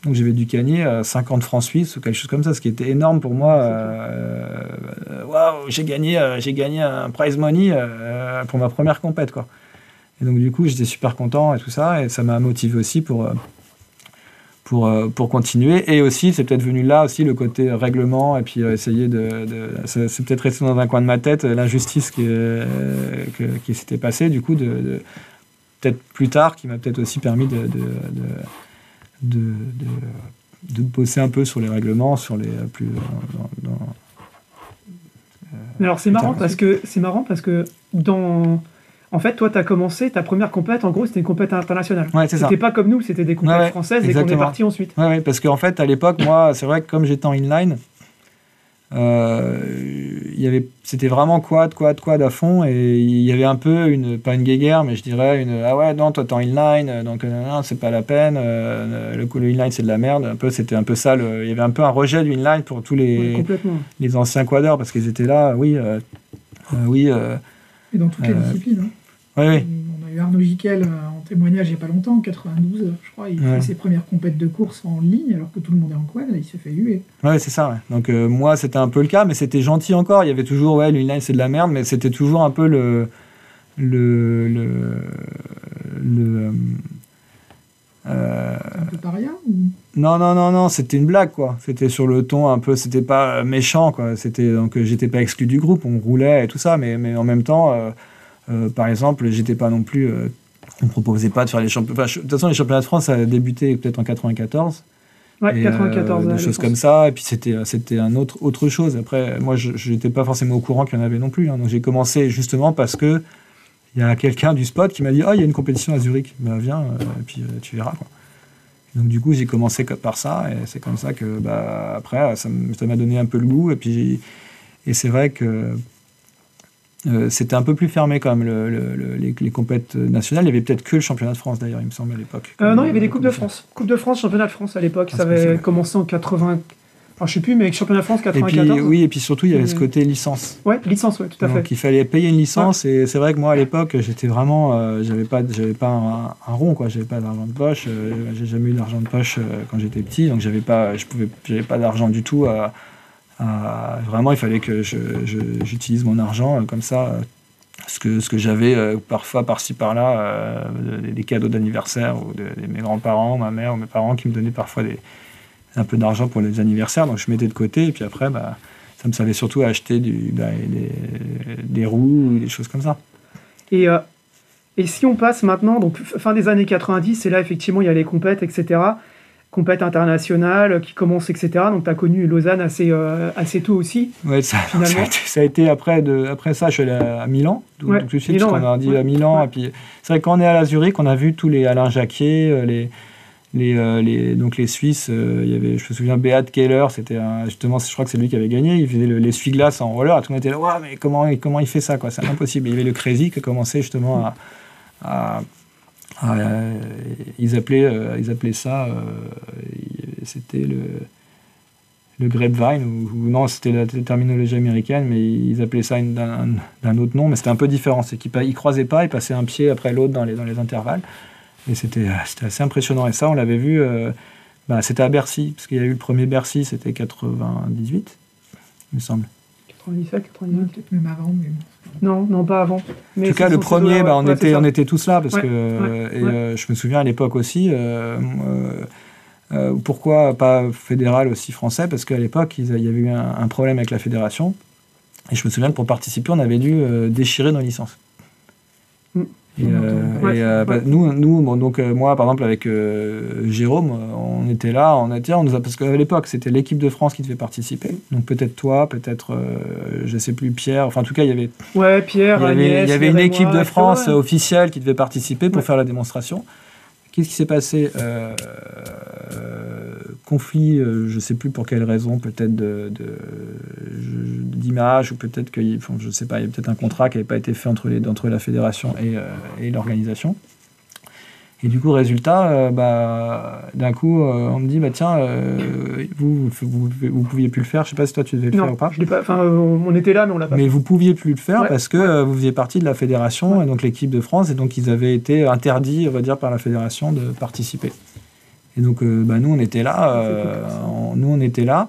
Donc j'avais dû gagner euh, 50 francs suisses ou quelque chose comme ça, ce qui était énorme pour moi. euh, euh, Waouh, j'ai gagné, euh, j'ai gagné un prize money euh, pour ma première compète quoi. Et donc du coup j'étais super content et tout ça et ça m'a motivé aussi pour euh, pour euh, pour continuer et aussi c'est peut-être venu là aussi le côté règlement et puis euh, essayer de, c'est peut-être resté dans un coin de ma tête euh, l'injustice qui euh, que- qui s'était passée du coup de, de- peut-être plus tard qui m'a peut-être aussi permis de, de, de de, de, bosser un peu sur les règlements, sur les euh, plus. dans- dans- Mais alors c'est Putain, marrant parce que c'est marrant parce que dans en fait toi tu as commencé ta première compète en gros c'était une compète internationale. Ouais. C'était pas comme nous, c'était des compètes Ouais, françaises et qu'on est parti ensuite. Ouais, ouais, parce qu'en fait, à l'époque, moi, c'est vrai que comme j'étais en inline, euh, il y avait, c'était vraiment quad, quad, quad à fond, et il y avait un peu une, pas une guéguerre, mais je dirais une, ah ouais, non, toi t'es en inline, donc euh, non, c'est pas la peine, euh, le coup le inline c'est de la merde, un peu, c'était un peu ça, le- il y avait un peu un rejet du inline pour tous les, les anciens quadeurs, parce qu'ils étaient là, oui, euh, euh, oui, euh, Et dans toutes les Euh, disciplines. hein. Oui, oui. On a eu Arnaud Jiquel euh, en témoignage il n'y a pas longtemps, en 92, euh, je crois. Il Ouais. fait ses premières compètes de course en ligne alors que tout le monde est en quad. Il se fait huer. Ouais, c'est ça. ouais. Donc euh, moi, c'était un peu le cas, mais c'était gentil encore. Il y avait toujours, ouais, l'inline c'est de la merde, mais c'était toujours un peu le le le, le euh, euh, un peu paria ou... non non non non, c'était une blague quoi. C'était sur le ton un peu, c'était pas méchant quoi. C'était donc j'étais pas exclu du groupe, on roulait et tout ça, mais mais en même temps, euh, par exemple, j'étais pas non plus. euh, on proposait pas de faire les championnats. Enfin, de toute façon, les championnats de France, ça a débuté peut-être en 94. Ouais, Et, 94 euh, euh, des choses comme ça et puis c'était c'était un autre autre chose après moi je n'étais pas forcément au courant qu'il y en avait non plus hein. donc j'ai commencé justement parce que il y a quelqu'un du spot qui m'a dit ah il y a une compétition à Zurich bah viens euh, et puis euh, tu verras quoi donc du coup j'ai commencé par ça et c'est comme ça que bah après ça m'a donné un peu le goût et puis et c'est vrai que euh, c'était un peu plus fermé quand même le, le- le- les, les compètes nationales il y avait peut-être que le championnat de France d'ailleurs il me semble à l'époque Euh, non, il y avait des Comme Coupes de. France. Coupe de France, championnat de France à l'époque. Ah, ça avait commencé en 80. Enfin, je sais plus, mais avec championnat de France Et 94. puis, oui, et puis surtout, il y avait ce côté licence. Ouais, licence, ouais, tout à Donc fait. il fallait payer une licence et c'est vrai que moi à l'époque j'étais vraiment euh, j'avais pas j'avais pas un, un rond quoi j'avais pas d'argent de poche euh, j'ai jamais eu d'argent de poche euh, quand j'étais petit donc j'avais pas je pouvais j'avais pas d'argent du tout à- vraiment il fallait que j'utilise mon argent euh, comme ça euh, ce que ce que j'avais euh, parfois par-ci par-là euh, des, cadeaux d'anniversaire ou de, mes grands-parents ma mère ou mes parents qui me donnaient parfois des un peu d'argent pour les anniversaires donc je mettais de côté et puis après bah ça me servait surtout à acheter bah, des, des roues ou des choses comme ça. Et, euh, et si on passe maintenant, donc fin des années 90, et là effectivement il y a les compètes, etc. Compètes internationales qui commencent, etc. Donc tu as connu Lausanne assez, euh, assez tôt aussi. Ouais, ça, ça, a été, ça a été après, de, après ça, je suis allé à Milan, tout, Ouais, tout de suite, Milan, parce qu'on a dit Ouais. à Milan. Et puis, c'est vrai que quand on est à la Zurich, on a vu tous les Alain Jacquier, euh, les, les, euh, les, donc les Suisses. euh, il y avait, je me souviens, Beat Keller, c'était justement, je crois que c'est lui qui avait gagné. Il faisait le- l'essuie-glace en roller, et tout le monde était là, ouais, mais comment, comment il fait ça quoi C'est impossible. Il y avait le Crazy qui commençait justement à. à- à, euh, ils, appelaient, euh, ils appelaient ça, euh, c'était le grapevine, ou, non, c'était la terminologie américaine, mais ils appelaient ça d'un autre nom, mais c'était un peu différent. C'est qu'ils ils croisaient pas, ils passaient un pied après l'autre dans les, intervalles. Et c'était assez impressionnant. Et ça, on l'avait vu, bah, c'était à Bercy, parce qu'il y a eu le premier Bercy, c'était 98, il me semble. 97, 98. Peut-être même avant, mais bon. Non, non, pas avant. Mais En tout cas, le premier, bah, on, ouais, était, on était tous là parce Ouais, que ouais, et, ouais. euh, je me souviens à l'époque aussi. euh, euh, euh, pourquoi pas fédéral aussi français Parce qu'à l'époque, il y avait eu un, un problème avec la fédération. Et je me souviens que pour participer, on avait dû euh, déchirer nos licences. Et, euh, Ouais, et, euh, bah, nous, donc euh, moi, par exemple, avec Jérôme, on était là, on a, tiens, on nous a, parce qu'à l'époque, c'était l'équipe de France qui devait participer. Donc peut-être toi, peut-être, je sais plus, Pierre. Enfin, en tout cas, il y avait Ouais, Pierre, il y avait, Agnès, il y avait une équipe de France ouais. officielle qui devait participer pour Ouais. faire la démonstration. Qu'est-ce qui s'est passé Conflit, euh, je ne sais plus pour quelle raison, peut-être de, de- je- d'image ou peut-être que, enfin, je sais pas, il y a peut-être un contrat qui n'avait pas été fait entre, les, entre la fédération et, euh, et l'organisation. Et du coup, résultat, euh, bah, d'un coup, euh, on me dit, bah, tiens, euh, vous, vous, vous, pouviez plus le faire. Je sais pas si toi tu devais le faire ou pas. je pas. Enfin, on était là, mais on l'a pas. Mais vous pouviez plus le faire Ouais. parce que vous faisiez partie de la fédération et donc l'équipe de France et donc ils avaient été interdits, on va dire, par la fédération de participer. Et donc euh, bah, nous on était là, euh, on- nous on était là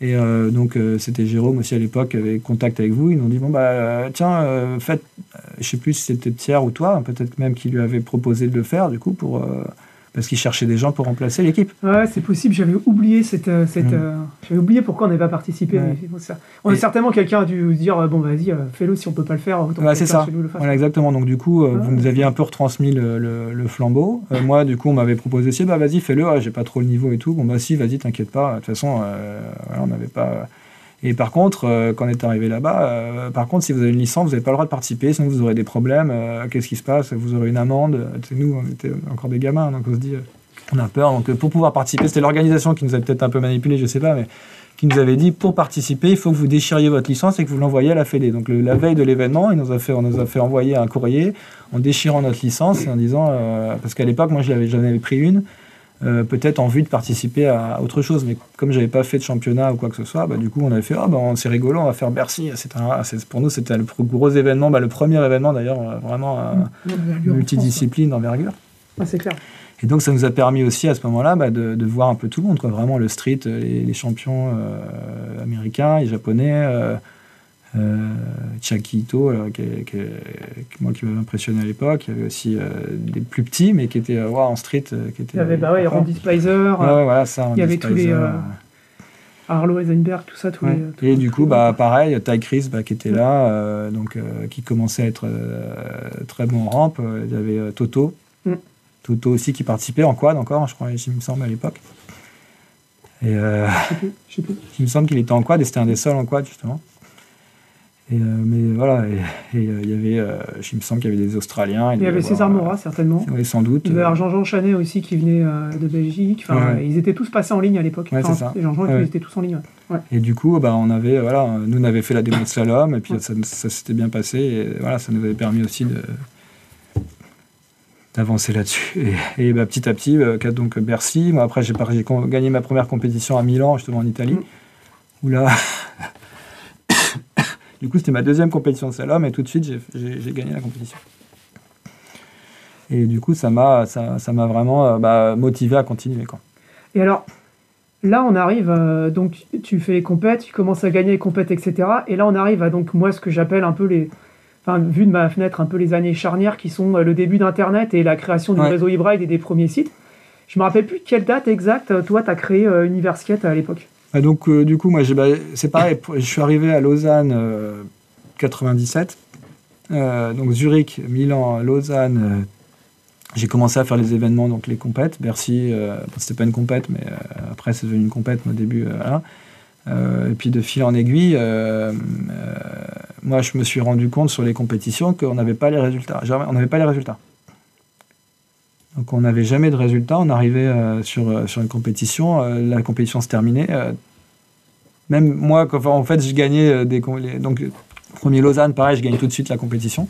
et euh, donc euh, c'était Jérôme aussi à l'époque qui avait contact avec vous. Ils nous ont dit bon bah euh, tiens faites, je sais plus si c'était Pierre ou toi, peut-être même qui lui avait proposé de le faire du coup pour parce qu'il cherchait des gens pour remplacer l'équipe. Ouais, c'est possible. J'avais oublié cette, euh, cette, Mm. euh, j'avais oublié pourquoi on n'avait pas participé. Ouais. mais c'est ça. On a Et- certainement quelqu'un a dû se dire euh, bon vas-y fais-le si on peut pas le faire. Que c'est ça. chez nous le fasse. Voilà, exactement. Donc, du coup, Ah. vous nous aviez un peu retransmis le, le- le flambeau. Euh, moi, du coup, on m'avait proposé aussi, bah vas-y, fais-le, Ah, j'ai pas trop le niveau et tout. Bon, bah si, vas-y, t'inquiète pas. De toute façon, euh, voilà, on n'avait pas. Et par contre, euh, quand on est arrivé là-bas, euh, par contre, si vous avez une licence, vous n'avez pas le droit de participer, sinon vous aurez des problèmes. Euh, Qu'est-ce qui se passe? Vous aurez une amende. Nous, on était encore des gamins, donc on se dit, on a peur. Donc, pour pouvoir participer, c'était l'organisation qui nous a peut-être un peu manipulé, je sais pas, mais qui nous avait dit pour participer, il faut que vous déchiriez votre licence et que vous l'envoyiez à la Fédé. Donc la veille de l'événement, on nous a fait envoyer un courrier en déchirant notre licence et en disant, parce qu'à l'époque, moi je l'avais- j'en avais pris une, euh, peut-être en vue de participer à autre chose, mais comme j'avais pas fait de championnat ou quoi que ce soit, bah, du coup on avait fait, ah bah, c'est rigolo, on va faire Bercy. Un- c'est- pour nous c'était le gros événement, bah, le premier événement d'ailleurs, euh, vraiment euh, en multidiscipline d'envergure. C'est clair. Et donc ça nous a permis aussi à ce moment-là bah, de, de voir un peu tout le monde, quoi. vraiment le street, euh, les, les champions euh, américains, les japonais, euh, euh, Chiaki Ito, euh, qui, moi qui m'avait impressionné à l'époque. Il y avait aussi euh, des plus petits, mais qui étaient euh, ouais, en street. euh, qui étaient, Il y avait bah ouais, forts. Randy Spicer, ouais, voilà, ça, il y avait tous les, euh, Arlo Eisenberg, tout ça, tous Ouais. les. euh, tous Et les- du coup, bah, pareil, Ty Chris bah, qui était là, euh, donc, euh, qui commençait à être euh, très bon en rampe. Euh, Il y avait euh, Toto. Mm. Toto aussi qui participait en quad encore, je crois, il me semble, à l'époque. Et euh, Je sais plus, je sais plus. il me semble qu'il était en quad et c'était un des seuls en quad, justement. Et, euh, mais voilà, et, et, euh, il y avait, euh, il me semble qu'il y avait des Australiens. Il y avait César Mora, certainement. Oui, sans doute. Il y avait Euh, Jean-Jean Chanet aussi qui venait euh, de Belgique. Enfin, Ouais. ils étaient tous passés en ligne à l'époque. Ouais, Enfin, les Jean-Jean, Ouais. ils étaient tous en ligne. Et du coup, bah, on avait, voilà, nous on avait fait la démo de slalom et puis ça, ça s'était bien passé et voilà, ça nous avait permis aussi de d'avancer là-dessus. Et, bah, petit à petit, donc Bercy. Moi, après, j'ai gagné ma première compétition à Milan, justement en Italie, mm. où là, du coup, c'était ma deuxième compétition de slalom, et tout de suite, j'ai gagné la compétition. Et du coup, ça m'a ça, ça vraiment bah, motivé à continuer. Quoi. Et alors, Là, on arrive, euh, donc tu fais les compètes, tu commences à gagner les compètes, etc. Et là, on arrive à donc moi ce que j'appelle un peu les, enfin vu de ma fenêtre, un peu les années charnières qui sont euh, le début d'Internet et la création du réseau e et des premiers sites. Je me rappelle plus quelle date exacte euh, toi tu as créé Universkate à l'époque. Ah, donc du coup moi bah, c'est pareil, je suis arrivé à Lausanne 97, donc Zurich, Milan, Lausanne j'ai commencé à faire les événements, donc les compètes. Bercy, euh, c'était pas une compète, mais euh, après c'est devenu une compète au début. Euh, et puis de fil en aiguille, moi je me suis rendu compte sur les compétitions qu'on n'avait pas les résultats. On n'avait pas les résultats. Donc on n'avait jamais de résultats. On arrivait sur, sur une compétition, la compétition se terminait. même moi, en fait, je gagnais des. Donc, premier Lausanne, pareil, je gagne tout de suite la compétition.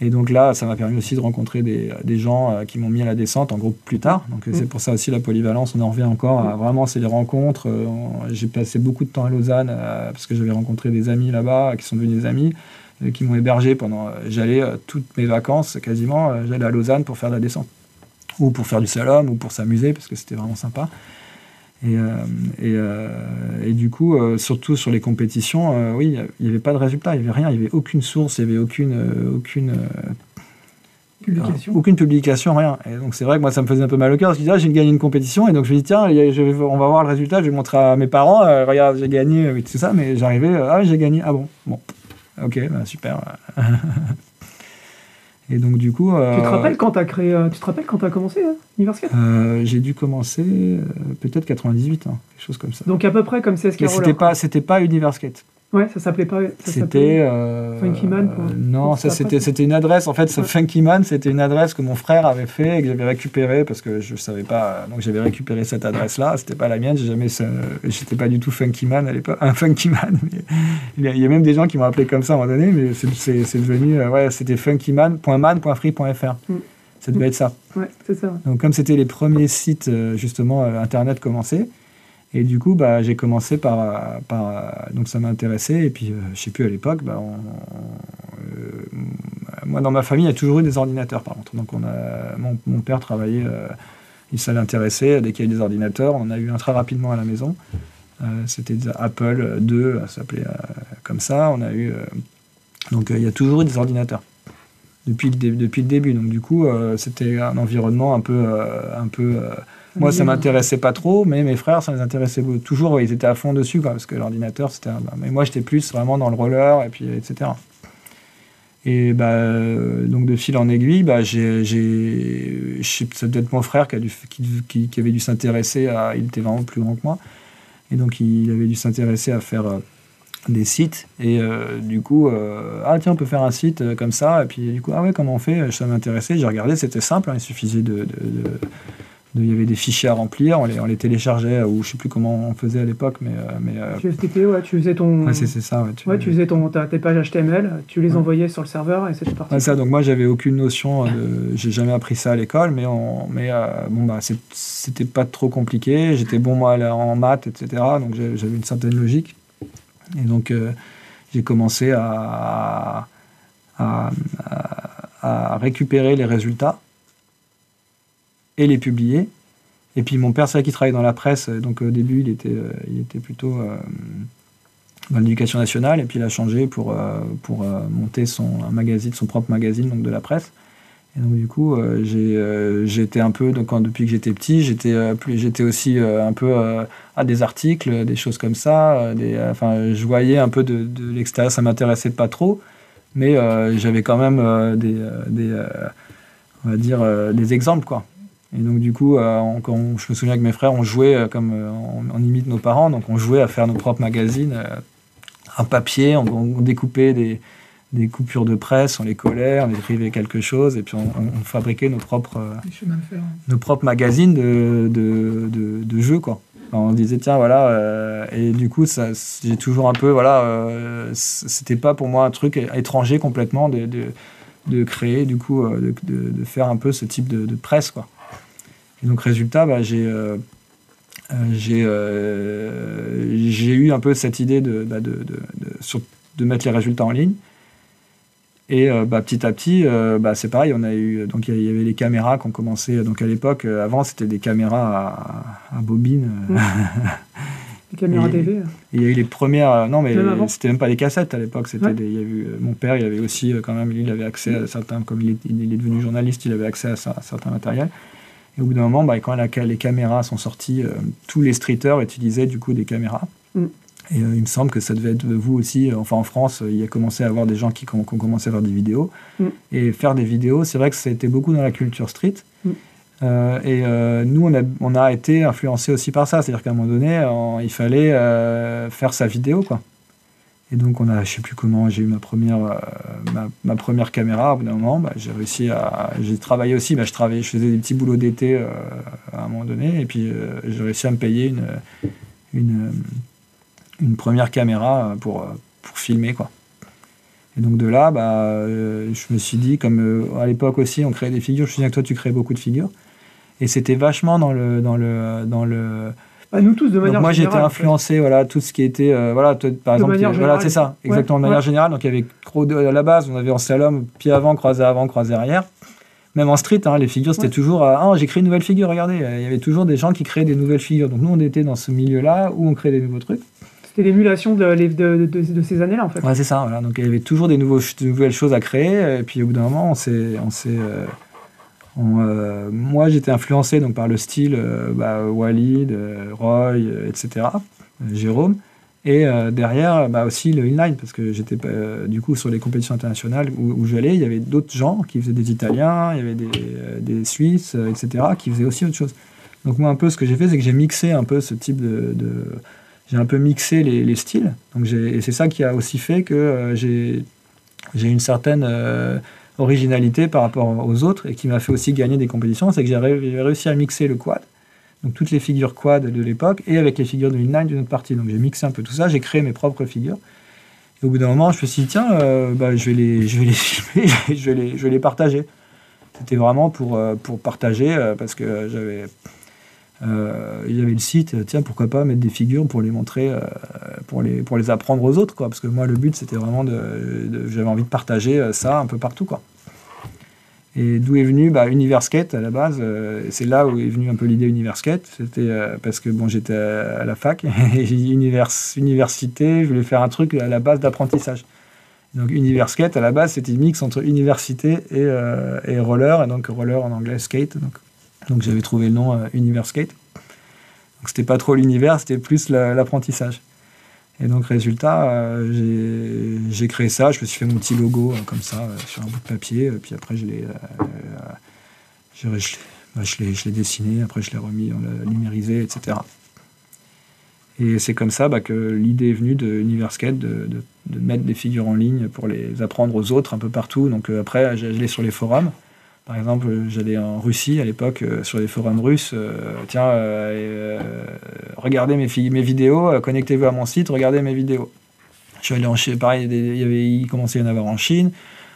Et donc là, ça m'a permis aussi de rencontrer des, des gens euh, qui m'ont mis à la descente en groupe plus tard. Donc c'est mm. pour ça aussi la polyvalence, on en revient encore à vraiment, c'est les rencontres. Euh, j'ai passé beaucoup de temps à Lausanne euh, parce que j'avais rencontré des amis là-bas qui sont devenus des amis, qui m'ont hébergé pendant. J'allais toutes mes vacances quasiment, j'allais à Lausanne pour faire de la descente. Ou pour faire du slalom, ou pour s'amuser parce que c'était vraiment sympa. Et, euh, et, euh, et, du coup, euh, surtout sur les compétitions, oui, il n'y avait pas de résultat, il n'y avait rien, il n'y avait aucune source, il n'y avait aucune, aucune, publication. aucune publication, rien. Et donc c'est vrai que moi ça me faisait un peu mal au cœur parce que je disais, ah, j'ai gagné une compétition, et donc je me dis, tiens, je vais, on va voir le résultat, je vais montrer à mes parents, regarde, j'ai gagné, tout ça, mais j'arrivais, ah, j'ai gagné, ah bon, bon, ok, bah, super. Et donc du coup. tu te euh, rappelles quand tu as créé, euh, tu te rappelles quand as commencé hein, euh, J'ai dû commencer peut-être 98, hein, quelque chose comme ça. Donc à peu près comme CSK Mais c'était pas, c'était pas. Ouais, ça s'appelait pas. C'était. Euh, Funky Man Non, ça c'était c'était une adresse. En fait, ce Funky Man, c'était une adresse que mon frère avait fait et que j'avais récupérée parce que je savais pas. Donc j'avais récupéré cette adresse-là. C'était pas la mienne. J'ai jamais. J'étais pas du tout Funky Man à l'époque. Un Funky Man. il, y a, même des gens qui m'ont appelé comme ça à un moment donné, mais c'est devenu. Euh, ouais, c'était funkyman.man.free.fr. Mm. Ça devait être ça. Ouais, c'est ça. Donc comme c'était les premiers sites euh, justement internet commencés. Et du coup, bah, j'ai commencé par, Donc ça m'a intéressé. Et puis, je euh, je sais plus, à l'époque, bah, euh, moi, dans ma famille, il y a toujours eu des ordinateurs, par contre. Donc on a, mon, mon père travaillait, euh, il ça l'intéressait, dès qu'il y avait des ordinateurs. On a eu un très rapidement à la maison. C'était Apple 2, ça s'appelait comme ça. On a eu... donc il y a toujours eu des ordinateurs. Depuis le, depuis le début. Donc du coup, c'était un environnement un peu... un peu moi, ça m'intéressait pas trop, mais mes frères, ça les intéressait toujours. Ils étaient à fond dessus, parce que l'ordinateur, c'était. Mais moi, j'étais plus vraiment dans le roller, et puis, etc. Et bah, euh, donc, de fil en aiguille, bah, j'ai, ça doit être mon frère qui, avait dû s'intéresser à. Il était vraiment plus grand que moi. Et donc, il avait dû s'intéresser à faire euh, des sites. Et euh, du coup, ah tiens, on peut faire un site comme ça. Et puis, du coup, ah ouais, comment on fait? Ça m'intéressait. J'ai regardé, c'était simple. Hein, il suffisait de il y avait des fichiers à remplir, on les, on les téléchargeait, ou je sais plus comment on faisait à l'époque, mais... Euh, mais euh, ouais, tu faisais ton... Ouais, c'est ça, ouais. Tu, ouais, tu faisais ton, tes pages HTML, tu les envoyais sur le serveur, et c'était parti. Ouais, ça, donc moi, j'avais aucune notion, de... j'ai jamais appris ça à l'école, mais, on, mais euh, bon, bah, c'était pas trop compliqué, j'étais bon moi, en maths, etc., donc j'avais une certaine logique. Et donc, j'ai commencé à, à, à récupérer les résultats et les publier. Et puis mon père, c'est vrai qu'il travaillait dans la presse, donc au début, il était, euh, il était plutôt euh, dans l'éducation nationale, et puis il a changé pour, euh, pour monter son magazine, son propre magazine, donc de la presse. Et donc du coup, j'ai été un peu, donc, depuis que j'étais petit, j'étais j'étais aussi un peu à des articles, des choses comme ça. Enfin, je voyais un peu de, de l'extérieur, ça m'intéressait pas trop, mais j'avais quand même des, des on va dire, des exemples, quoi. Et donc, du coup, euh, je me souviens que mes frères, on jouait euh, comme euh, on, imite nos parents, donc on jouait à faire nos propres magazines, un papier, on, découpait des, des, coupures de presse, on les collait, on écrivait quelque chose, et puis on, fabriquait nos propres, nos propres magazines de, de, de, jeux, quoi. on disait, tiens, voilà, et du coup, j'ai toujours un peu, voilà, c'était pas pour moi un truc étranger complètement de de créer, du coup, de, de, faire un peu ce type de, presse, quoi. Et donc, résultat, bah, j'ai j'ai j'ai eu un peu cette idée de, bah, de, de, mettre les résultats en ligne. Et bah, petit à petit, bah, c'est pareil, on a eu donc il y avait les caméras qui ont commencé. Donc à l'époque, avant c'était des caméras à, bobine. Mmh. Les caméras TV. Il y a eu les premières. Non, mais c'était même pas des cassettes à l'époque. C'était il y a eu, mon père, il avait aussi quand même, il avait accès à certains, comme il est, il est devenu journaliste, il avait accès à, certains matériels. Et au bout d'un moment, bah, quand les caméras sont sorties, tous les streeters utilisaient du coup des caméras. Mmh. Et il me semble que ça devait être vous aussi. Enfin, en France, il y a commencé à avoir des gens qui, ont, commencé à faire des vidéos. Mmh. Et faire des vidéos, c'est vrai que ça a été beaucoup dans la culture street. Euh, et euh, nous, on a, on a été influencés aussi par ça. C'est-à-dire qu'à un moment donné, il fallait euh, faire sa vidéo. Quoi. Et donc, on a, je sais plus comment, j'ai eu ma première, ma, ma, première caméra. Au bout d'un moment, bah, j'ai réussi à. J'ai travaillé aussi. Bah, je, travaillais, je faisais des petits boulots d'été à un moment donné. Et puis, j'ai réussi à me payer une, une, une première caméra pour, pour filmer. Quoi. Et donc, de là, bah, je me suis dit, comme à l'époque aussi, on créait des figures. Je me dit que toi, tu crées beaucoup de figures. Et c'était vachement dans le. Dans le, dans le bah, nous tous, de manière donc moi, j'étais influencé, voilà, tout ce qui était. Euh, voilà, par exemple, voilà, c'est ça, exactement, de manière générale. Donc, il y avait à la base, on avait en slalom, pied avant, croisé avant, croisé arrière. Même en street, hein, les figures, c'était toujours. ah, j'ai créé une nouvelle figure, regardez. Il y avait toujours des gens qui créaient des nouvelles figures. Donc, nous, on était dans ce milieu-là où on créait des nouveaux trucs. C'était l'émulation de, de, de, ces années-là, en fait. Ouais, c'est ça, voilà. Donc, il y avait toujours des, nouveaux, nouvelles choses à créer. Et puis, au bout d'un moment, on s'est. Euh, moi, j'étais influencé donc, par le style euh, bah, Walid, euh, Roy, etc., Jérôme. Et derrière, bah, aussi le inline, parce que j'étais du coup sur les compétitions internationales où, j'allais, il y avait d'autres gens qui faisaient des Italiens, il y avait des, Suisses, etc., qui faisaient aussi autre chose. Donc moi, un peu, ce que j'ai fait, c'est que j'ai mixé un peu ce type de... j'ai un peu mixé les, les styles. Donc et c'est ça qui a aussi fait que j'ai une certaine originalité par rapport aux autres et qui m'a fait aussi gagner des compétitions, c'est que j'ai réussi à mixer le quad, donc toutes les figures quad de l'époque, et avec les figures de inline d'une autre partie. Donc j'ai mixé un peu tout ça, j'ai créé mes propres figures. Au bout d'un moment, je me suis dit, tiens, euh, bah, je, vais les, je vais les filmer, je vais les, je vais les partager. C'était vraiment pour, euh, pour partager, euh, parce que j'avais... il y avait le site, tiens, pourquoi pas mettre des figures pour les montrer, pour, les, pour les apprendre aux autres, quoi. Parce que moi, le but, c'était vraiment de, j'avais envie de partager ça un peu partout, quoi. Et d'où est venu bah, Universkate à la base. Euh, c'est là où est venue un peu l'idée Universkate. C'était euh, parce que bon, j'étais à, la fac et univers, université, je voulais faire un truc à la base d'apprentissage. Donc Universkate à la base c'était mix entre université et, euh, et, roller, et donc roller en anglais skate. Donc, donc j'avais trouvé le nom Universkate. Donc c'était pas trop l'univers, c'était plus l'apprentissage. Et donc, résultat, euh, j'ai créé ça, je me suis fait mon petit logo euh, comme ça euh, sur un bout de papier, puis après je l'ai bah, je, dessiné, après je l'ai remis, on l'a numérisé, etc. Et c'est comme ça bah, que l'idée est venue de de, mettre des figures en ligne pour les apprendre aux autres un peu partout. Donc après, j'allais sur les forums. Par exemple, j'allais en Russie à l'époque euh, sur les forums russes. Euh, tiens, euh, regardez mes, mes vidéos, connectez-vous à mon site, regardez mes vidéos. Je suis allé en Chine, pareil, il, y avait, il commençait à y en avoir en Chine,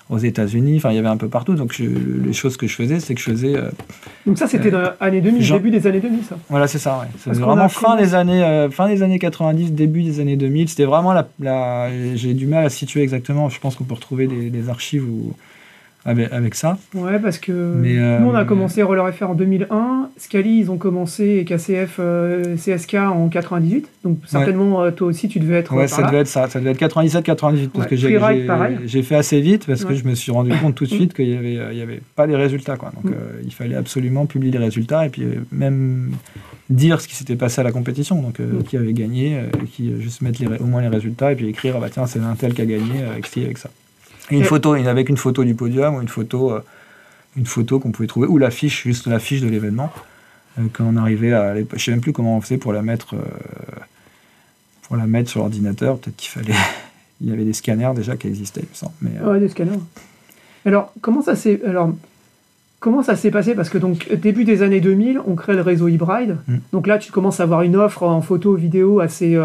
aux États-Unis, enfin il y avait un peu partout. Donc les choses que je faisais, c'est que je faisais. donc ça, c'était dans les 2000, début des années 2000, ça. Voilà, c'est ça. Ouais. C'était vraiment fin des années, fin des années 90, début des années 2000. C'était vraiment la. J'ai du mal à situer exactement. Je pense qu'on peut retrouver des, des archives où avec, ça. Ouais, parce que euh, nous, on a commencé Roller FR en 2001. Scali, ils ont commencé et KCF, euh, CSK en 98. Donc, certainement, euh, toi aussi, tu devais être. Ouais, ça devait être ça. Ça devait être 97-98. Parce que j'ai fait assez vite parce que je me suis rendu compte tout de suite qu'il n'y avait, il y avait pas les résultats. Quoi. Donc, mm. il fallait absolument publier les résultats et puis même dire ce qui s'était passé à la compétition. Donc, mm. qui avait gagné, qui juste mettre les, au moins les résultats et puis écrire, ah bah tiens, c'est un tel qui a gagné avec avec ça une photo, avec une photo du podium ou une photo, euh, une photo qu'on pouvait trouver, ou l'affiche, juste l'affiche de l'événement. Euh, quand on arrivait à, je sais même plus comment on faisait pour la mettre, euh, pour la mettre sur l'ordinateur. Peut-être qu'il fallait, il y avait des scanners déjà qui existaient, il me semble. Mais, des scanners. Alors comment ça s'est, alors comment ça s'est passé? Parce que donc début des années 2000, on crée le réseau Hybride. Mm. Donc là, tu commences à avoir une offre en photo, vidéo assez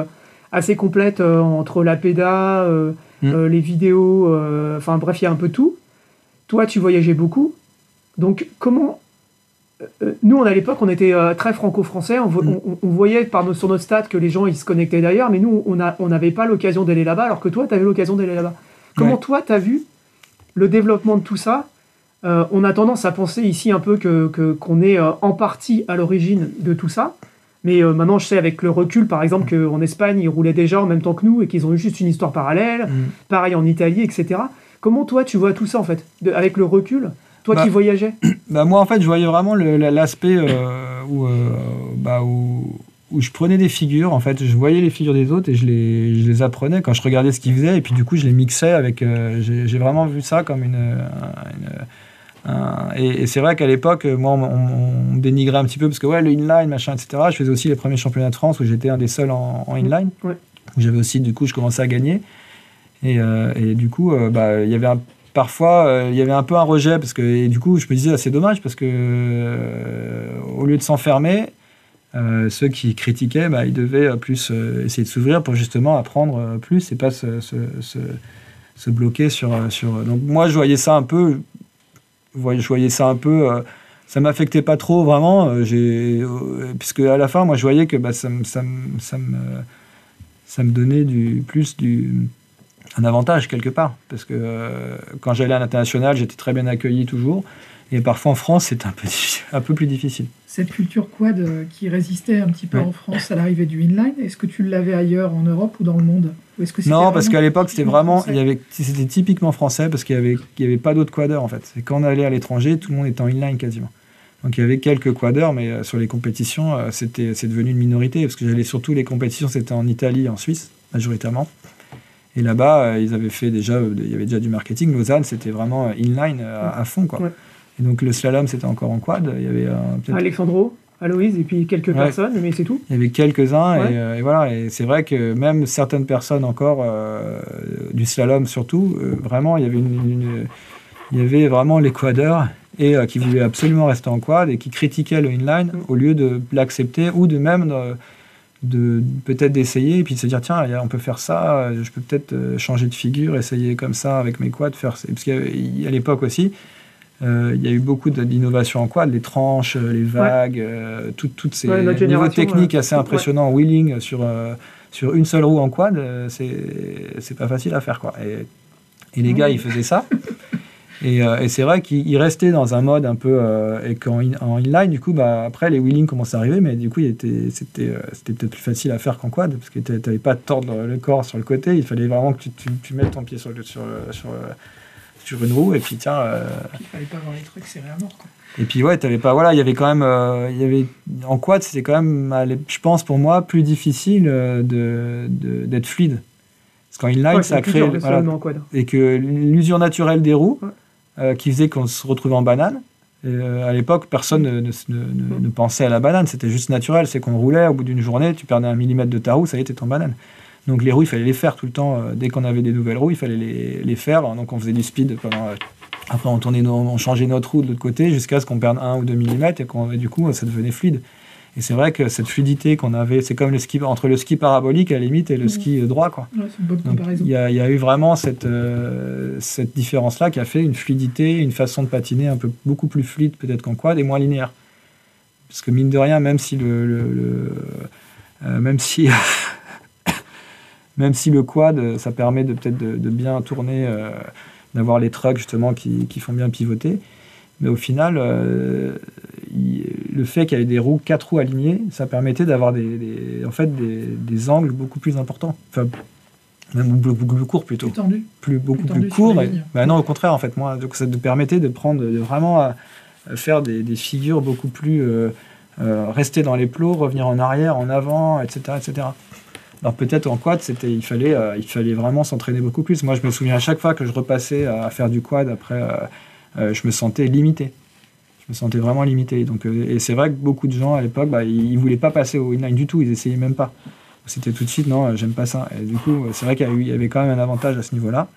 assez complète entre la PEDA, Mm. Euh, les vidéos, euh, enfin bref, il y a un peu tout. toi, tu voyageais beaucoup. Donc, comment. euh, nous, on, à l'époque, on était très franco-français. On, vo- Mm. on- on voyait par nos, sur notre stade que les gens ils se connectaient d'ailleurs, mais nous, on n'avait pas l'occasion d'aller là-bas, alors que toi, tu avais l'occasion d'aller là-bas. Comment Ouais. toi, tu as vu le développement de tout ça? Euh, On a tendance à penser ici un peu que que- qu'on est en partie à l'origine de tout ça. Mais euh, maintenant, je sais avec le recul, par exemple, qu'en Espagne, ils roulaient déjà en même temps que nous et qu'ils ont eu juste une histoire parallèle. Mm. Pareil en Italie, etc. Comment toi, tu vois tout ça, en fait? De- Avec le recul? Toi Bah, qui voyageais? Bah, moi, en fait, je voyais vraiment l'aspect euh, où, euh, bah, où, où je prenais des figures. En fait, je voyais les figures des autres et je les, je les apprenais quand je regardais ce qu'ils faisaient. Et puis, du coup, je les mixais avec. euh, J'ai vraiment vu ça comme une. une- un- et et c'est vrai qu'à l'époque, moi, on, on- on me dénigrait un petit peu parce que, ouais, le inline, machin, etc. Je faisais aussi les premiers championnats de France où j'étais un des seuls en, en inline. Ouais. J'avais aussi, du coup, je commençais à gagner. Et, euh, et du coup, euh, bah, il y avait un parfois, euh, il y avait un peu un rejet parce que et du coup, je me disais, ah, c'est dommage parce que euh, au lieu de s'enfermer, euh, ceux qui critiquaient, bah, ils devaient euh, plus euh, essayer de s'ouvrir pour justement apprendre euh, plus et pas se, se, se- se bloquer sur, euh, sur. Donc moi, je voyais ça un peu, voyais, je voyais ça un peu. euh, ça m'affectait pas trop vraiment, euh, euh, puisque à la fin, moi, je voyais que bah, ça, me- donnait du plus un avantage quelque part parce que euh, quand j'allais à l'international j'étais très bien accueilli toujours et parfois en France c'est un peu un peu plus difficile. Cette culture quad euh, qui résistait un petit peu Ouais. en France à l'arrivée du inline, est-ce que tu l'avais ailleurs en Europe ou dans le monde? Ou est-ce que c'était non parce qu'à l'époque c'était typiquement vraiment français il y avait c'était typiquement français parce qu'il y avait il y avait pas d'autres quadeurs en fait. C'est quand on allait à l'étranger tout le monde était en inline quasiment. Donc il y avait quelques quadeurs mais euh, sur les compétitions euh, c'était c'est devenu une minorité parce que j'allais surtout les compétitions c'était en Italie et en Suisse majoritairement. Et là-bas ils avaient fait déjà il y avait déjà du marketing. Lausanne c'était vraiment inline à, à fond quoi. Ouais. Et donc le slalom c'était encore en quad il y avait euh, Alexandro, Aloïse, et puis quelques Ouais. personnes, mais c'est tout. Il y avait quelques-uns Ouais. et, euh, et voilà. Et c'est vrai que même certaines personnes encore euh, du slalom surtout, euh, vraiment, il y avait une, une- il y avait vraiment les quadeurs et qui voulaient absolument rester en quad et qui critiquaient le inline Mm. au lieu de l'accepter ou de même de, peut-être d'essayer et puis de se dire tiens on peut faire ça je peux peut-être changer de figure essayer comme ça avec mes quads faire parce qu'à l'époque aussi euh, il y a eu beaucoup de- d'innovations en quad, les tranches, euh, les vagues, euh, tout- toutes ces Ouais, niveaux techniques ouais. assez impressionnants en wheeling sur, euh, sur une seule roue en quad, c'est pas facile à faire. Quoi. Et, et les gars, ils faisaient ça. Et, et c'est vrai qu'ils ils restaient dans un mode un peu. et qu'en in- en inline, du coup, bah, après, les wheelings commençaient à arriver, mais du coup, c'était peut-être plus facile à faire qu'en quad, parce que tu n'avais pas à tordre le corps sur le côté. Il fallait vraiment que tu, tu, tu mettes ton pied sur, le, sur, le- sur, une roue, et puis tiens. euh, Il fallait pas voir les trucs serrés à mort. Quoi. et puis ouais, t'avais pas, voilà, il y avait quand même, euh, il y avait en quad, c'était quand même, je pense pour moi, plus difficile euh, de d'être fluide. Parce qu'en inline, Ouais, ça c'est le voilà, et que l'usure naturelle des roues, Ouais. euh, qui faisait qu'on se retrouvait en banane. Euh, à l'époque, personne ne, ne- ne- ne- ne pensait à la banane, c'était juste naturel. C'est qu'on roulait, au bout d'une journée, tu perdais un millimètre de ta roue, ça y est, t'es en banane. Donc les roues, il fallait les faire tout le temps. euh, dès qu'on avait des nouvelles roues, il fallait les, les faire. Donc on faisait du speed pendant. euh, après, on, tournait nos- on changeait notre roue de l'autre côté jusqu'à ce qu'on perde un ou deux millimètres et, qu'on- du coup, ça devenait fluide. Et c'est vrai que cette fluidité qu'on avait, c'est comme le ski entre le ski parabolique à la limite et le ski euh, droit, quoi. Ouais, c'est une bonne Donc, comparaison. il y, a, il y a eu vraiment cette, euh, cette différence-là qui a fait une fluidité, une façon de patiner un peu beaucoup plus fluide peut-être qu'en quad et moins linéaire. Parce que mine de rien, même si le, le- le- euh, même si même si le quad, euh, ça permet de peut-être de, de bien tourner, euh, d'avoir les trucks justement qui, qui font bien pivoter. Mais au final, euh, il- le fait qu'il y ait des roues, quatre roues alignées, ça permettait d'avoir des, des- en fait, des, des angles beaucoup plus importants. Enfin, même beaucoup, plus courts plutôt Plus tendu. plus beaucoup Plus plus, court. et- bah non, au contraire, en fait, moi, donc ça te permettait de prendre, de vraiment euh, faire des, des figures beaucoup plus euh, euh, rester dans les plots, revenir en arrière, en avant, etc., etc. Alors peut-être en quad, c'était, il fallait, euh, il fallait vraiment s'entraîner beaucoup plus. Moi, je me souviens à chaque fois que je repassais à, à faire du quad, après, euh, euh, je me sentais limité. Je me sentais vraiment limité. Donc, euh, et c'est vrai que beaucoup de gens à l'époque, bah, ils, ils voulaient pas passer au inline du tout, ils essayaient même pas. C'était tout de suite, non, euh, j'aime pas ça. Et du coup, euh, c'est vrai qu'il y, avait quand même un avantage à ce niveau-là.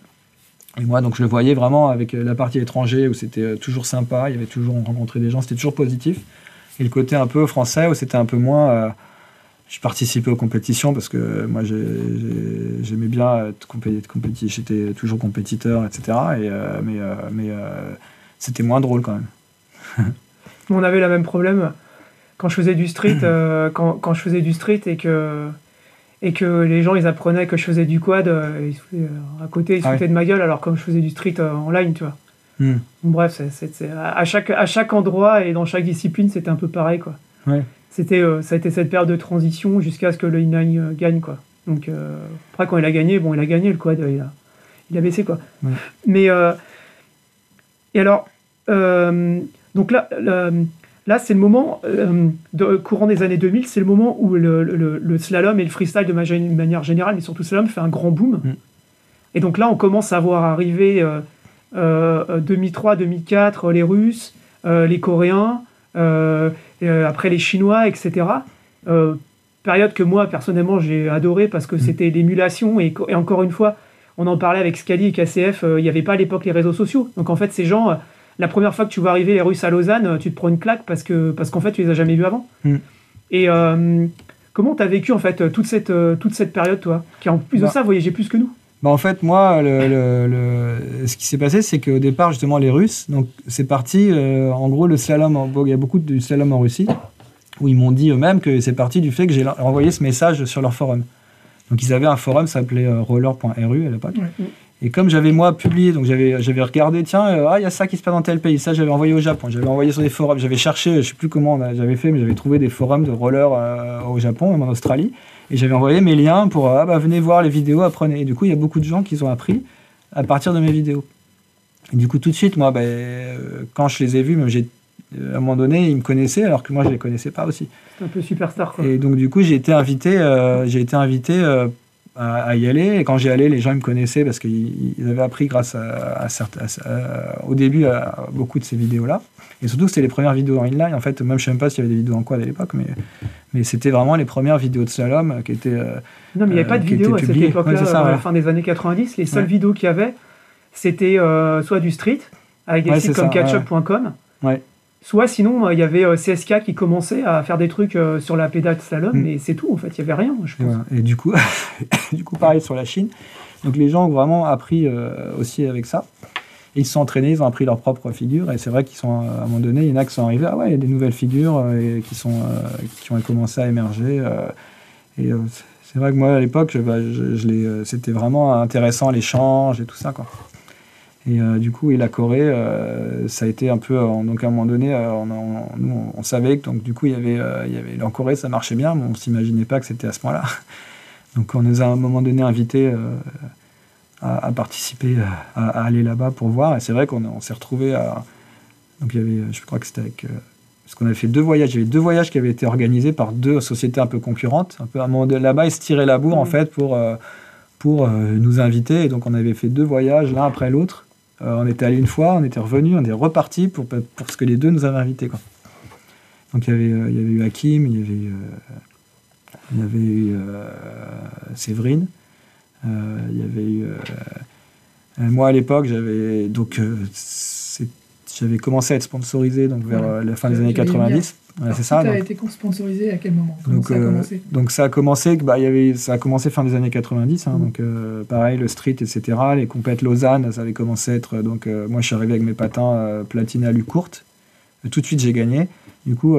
Et moi, donc, je le voyais vraiment avec euh, la partie étranger où c'était euh, toujours sympa, il y avait toujours, on rencontrait des gens, c'était toujours positif. Et le côté un peu français où c'était un peu moins. euh, je participais aux compétitions parce que moi j'aimais bien être compétitif, j'étais toujours compétiteur, etc. Et, euh, mais euh, mais euh, c'était moins drôle quand même. On avait le même problème quand je faisais du street, quand, quand, je faisais du street et que et que les gens ils apprenaient que je faisais du quad, à côté ils se ah de ma gueule alors comme je faisais du street en ligne, tu vois. Hmm. Bref, à, chaque, à chaque endroit et dans chaque discipline, c'était un peu pareil. Quoi. Ouais c'était euh, ça a été cette période de transition jusqu'à ce que le inline euh, gagne quoi. Donc euh, après quand il a gagné, bon il a gagné le quad, il a, il a baissé quoi. Mais et alors donc là là c'est le moment de, courant des années 2000, c'est le moment où le, le, slalom et le freestyle de manière générale, mais surtout le slalom fait un grand boom. Mm. Et donc là on commence à voir arriver 2003, 2004 les Russes, les Coréens. Euh, après les Chinois, etc. Euh, période que moi, personnellement, j'ai adoré parce que mm. c'était l'émulation. Et, encore une fois, on en parlait avec Scali et KCF, euh, il n'y avait pas à l'époque les réseaux sociaux. Donc en fait, ces gens, la première fois que tu vois arriver les Russes à Lausanne, tu te prends une claque parce que parce qu'en fait, tu les as jamais vus avant. Mm. Et comment tu as vécu en fait toute cette, toute cette période, toi, qui en plus de bah. ça voyageait plus que nous? Bah en fait, moi, le, ce qui s'est passé, c'est qu'au départ, justement, les Russes, donc c'est parti, euh, en gros, le slalom, il y a beaucoup de slalom en Russie, où ils m'ont dit eux-mêmes que c'est parti du fait que j'ai envoyé ce message sur leur forum. Donc ils avaient un forum, ça s'appelait euh, roller.ru à l'époque. Et comme j'avais moi publié, donc j'avais, j'avais regardé, tiens, euh, ah, il y a ça qui se passe dans tel pays, ça j'avais envoyé au Japon, j'avais envoyé sur des forums, j'avais cherché, je sais plus comment j'avais fait, mais j'avais trouvé des forums de roller au Japon, même en Australie. Et j'avais envoyé mes liens pour ah, bah, venez voir les vidéos, apprenez. Et du coup, il y a beaucoup de gens qui ont appris à partir de mes vidéos. Et du coup, tout de suite, moi, bah, euh, quand je les ai vus, j'ai, euh, à un moment donné, ils me connaissaient alors que moi, je ne les connaissais pas aussi. C'est un peu superstar. Quoi. Et donc, du coup, j'ai été invité, euh, j'ai été invité à, y aller. Et quand j'y allais, les gens ils me connaissaient parce qu'ils avaient appris grâce à, au début à beaucoup de ces vidéos-là. Et surtout, c'était les premières vidéos en inline. En fait, même je ne sais même pas s'il y avait des vidéos en quad à l'époque, mais, mais c'était vraiment les premières vidéos de slalom qui étaient. Euh, non, mais il n'y avait pas de euh, vidéos à cette époque-là, à la fin des années 90. Les seules vidéos qu'il y avait, c'était euh, soit du street, avec des sites comme catchup.com. Ouais. Soit sinon, il y avait CSK qui commençait à faire des trucs sur la pédale de slalom, mm. mais c'est tout, en fait, il n'y avait rien, je pense. Et, du, coup, du coup, pareil sur la Chine. Donc les gens ont vraiment appris aussi avec ça ils se sont entraînés, ils ont appris leur propre figure. Et c'est vrai qu'ils sont, à un moment donné, il y en a qui sont arrivés, ah ouais, il y a des nouvelles figures euh, qui, sont, euh, qui ont commencé à émerger. Euh, et c'est vrai que moi, à l'époque, bah, je, c'était vraiment intéressant, l'échange et tout ça. Quoi. Et du coup, et la Corée, ça a été un peu. donc à un moment donné, on, nous, on, savait que donc, du coup, il y avait, il y avait, en Corée, ça marchait bien, mais on ne s'imaginait pas que c'était à ce point-là. Donc on nous a à un moment donné invités à, participer, à, aller là-bas pour voir. Et c'est vrai qu'on s'est retrouvé à. Donc il y avait, je crois que c'était avec. Euh, parce qu'on avait fait deux voyages. Il y avait deux voyages qui avaient été organisés par deux sociétés un peu concurrentes. Un peu à un moment là-bas, ils se tiraient la bourre en mmh. fait pour, euh, pour euh, nous inviter. Et donc on avait fait deux voyages l'un après l'autre. On était allé une fois, on était revenu, on est reparti pour, pour ce que les deux nous avaient invités. Quoi. Donc il y, avait, il y avait eu Hakim, il y avait, il y avait eu Séverine. Euh, il y avait eu. Euh, euh, moi, à l'époque, j'avais donc j'avais commencé à être sponsorisé donc vers la fin des années 90. C'est ça. Tu as été sponsorisé à quel moment? Donc, ça a commencé? donc ça a commencé, bah, y avait, ça a commencé fin des années 90. Hein, mm. Donc pareil, le street, etc. Les compètes Lausanne, ça avait commencé à être. Donc moi, je suis arrivé avec mes patins platine à courte. Tout de suite, j'ai gagné. Du coup,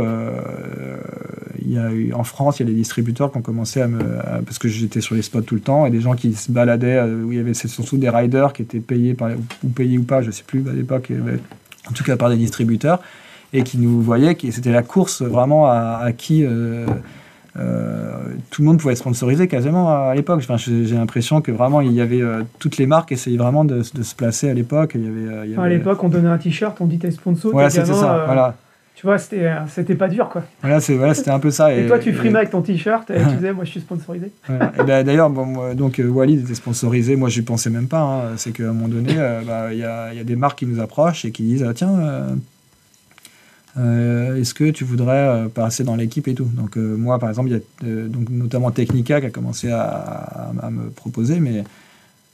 y a eu, en France, il y a des distributeurs qui ont commencé à me. parce que j'étais sur les spots tout le temps, et des gens qui se baladaient, euh, où il y avait surtout des riders qui étaient payés, par, ou payés ou pas, je ne sais plus à l'époque, en tout cas par des distributeurs, et qui nous voyaient, c'était la course vraiment à, qui. Euh, euh, tout le monde pouvait être sponsorisé quasiment à l'époque. Enfin, j'ai l'impression que vraiment il y avait toutes les marques essayaient vraiment de, se placer à l'époque. Il y avait, il y avait... À l'époque, on donnait un t-shirt, on dit t'es sponsor. Ouais, c'était ça. Voilà. Tu vois, c'était, euh, c'était pas dur, quoi. Voilà, c'est, voilà, c'était un peu ça. Et, toi, tu frimais avec ton t-shirt et tu disais, moi, je suis sponsorisé. Ben, d'ailleurs, bon, donc euh, Walid était sponsorisé. Moi, je pensais même pas. Hein. C'est qu'à un moment donné, euh, bah, il y, a, y, a, des marques qui nous approchent et qui disent, ah, tiens, est-ce que tu voudrais passer dans l'équipe et tout? Donc, moi, par exemple, il y a donc, notamment Technica qui a commencé à, me proposer, mais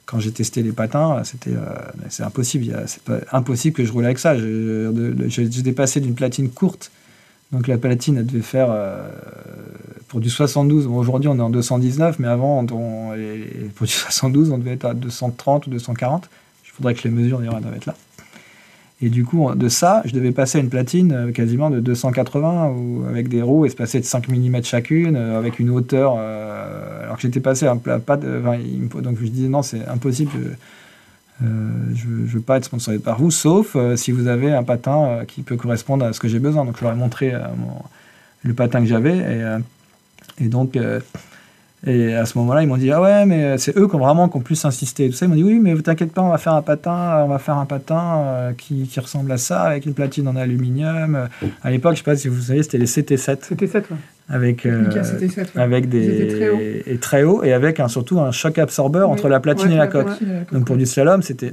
quand j'ai testé les patins, c'était euh, c'est impossible. C'est pas impossible que je roule avec ça. J'ai passé d'une platine courte, donc la platine elle devait faire pour du 72, aujourd'hui on est en 219, mais avant, pour du 72, on devait être à 230 ou 240. Il faudrait que les mesures d'ailleurs doivent être là. Et du coup, de ça, je devais passer à une platine euh, quasiment de 280 ou avec des roues espacées de 5 mm chacune, euh, avec une hauteur. Euh, alors que j'étais passé à un pas de. donc je disais non, c'est impossible. Je ne veux, pas être sponsorisé par vous, sauf si vous avez un patin qui peut correspondre à ce que j'ai besoin. Donc je leur ai montré le patin que j'avais. Et donc et à ce moment-là, ils m'ont dit Ah ouais, mais c'est eux qui ont vraiment qui ont plus insisté. Tout ça, ils m'ont dit Oui, mais t'inquiète pas, on va faire un patin, on va faire un patin euh, qui, qui, ressemble à ça, avec une platine en aluminium. À l'époque, je sais pas si vous savez, c'était les CT7. CT7, ouais. Avec, euh, avec des très haut. et très haut et avec un, surtout un choc absorbeur entre la platine et la coque. Donc pour du slalom, c'était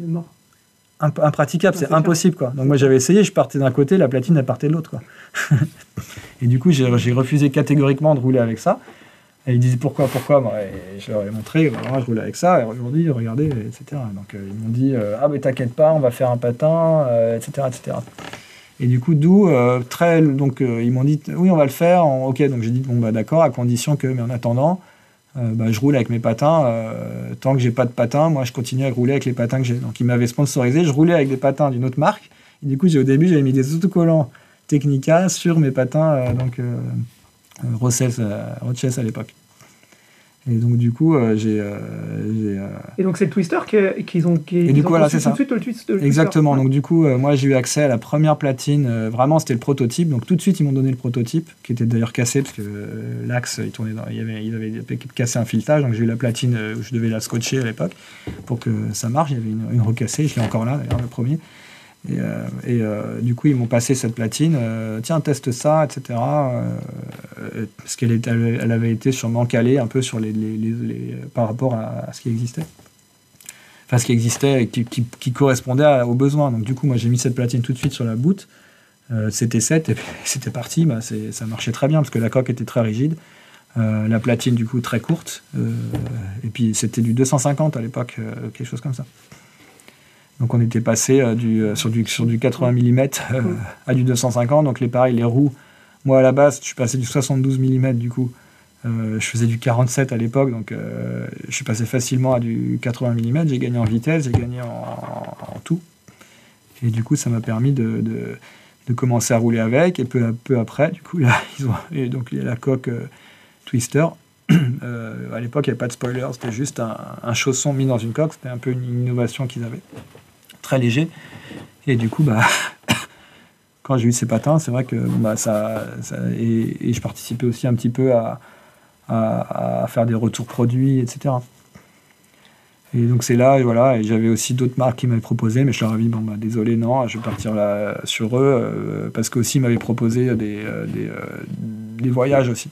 impraticable, c'est impossible quoi. Donc moi j'avais essayé, je partais d'un côté, la platine elle partait de l'autre quoi. et du coup j'ai refusé catégoriquement de rouler avec ça. Et ils disaient pourquoi, pourquoi? Je leur ai montré, voilà, je roule avec ça, et aujourd'hui, regardez, etc. Donc euh, ils m'ont dit, euh, ah mais t'inquiète pas, on va faire un patin, etc., euh, etc. Et du coup, d'où, très, donc ils m'ont dit, oui, on va le faire, ok, donc j'ai dit, bon, bah d'accord, à condition que, mais en attendant, bah, je roule avec mes patins, tant que j'ai pas de patins, moi je continue à rouler avec les patins que j'ai. Donc ils m'avaient sponsorisé, je roulais avec des patins d'une autre marque, et du coup, au début, j'avais mis des autocollants Technica sur mes patins, donc Rochesse à l'époque. Et donc, du coup, euh, j'ai. Euh, euh, et donc, c'est le Twister qu'ils ont. et du coup, voilà, c'est ça. Tout de suite, le, Exactement. Donc, du coup, moi, j'ai eu accès à la première platine. vraiment, c'était le prototype. Donc, tout de suite, ils m'ont donné le prototype, qui était d'ailleurs cassé, parce que l'axe, il, tournait il, avait, il avait cassé un filetage. Donc, j'ai eu la platine où je devais la scotcher à l'époque pour que ça marche. Il y avait une, une recassée. Je l'ai encore là, d'ailleurs, le premier. Et, euh, euh, du coup, ils m'ont passé cette platine. Euh, tiens, teste ça, etc. parce qu'elle elle avait été sûrement calée un peu sur les, par rapport à, ce qui existait. Enfin, ce qui existait et qui, correspondait aux besoins. Donc, du coup, moi, j'ai mis cette platine tout de suite sur la boot. c'était 7 et c'était parti. Bah, ça marchait très bien parce que la coque était très rigide. la platine, du coup, très courte. et puis, c'était du 250 à l'époque, quelque chose comme ça. Donc on était passé euh, du, euh, sur, du, sur du 80 mm euh, à du 250. Donc les pareils, les roues, moi à la base, je suis passé du 72 mm du coup. je faisais du 47 à l'époque, donc je suis passé facilement à du 80 mm. J'ai gagné en vitesse, j'ai gagné en, tout. Et du coup, ça m'a permis de, de, commencer à rouler avec. Et peu, peu après, du coup, là, ils ont, et donc il y a la coque Twister. à l'époque, il n'y avait pas de spoiler, c'était juste un, un, chausson mis dans une coque. C'était un peu une innovation qu'ils avaient très léger. Et du coup, bah, quand j'ai eu ces patins, c'est vrai que bah, ça, et, je participais aussi un petit peu à, à, faire des retours produits, etc. Et donc c'est là, et voilà, et j'avais aussi d'autres marques qui m'avaient proposé, mais je leur ai dit, bon, bah, désolé, non, je vais partir là sur eux, euh, parce qu'aussi ils m'avaient proposé des, euh, des, euh, des voyages aussi.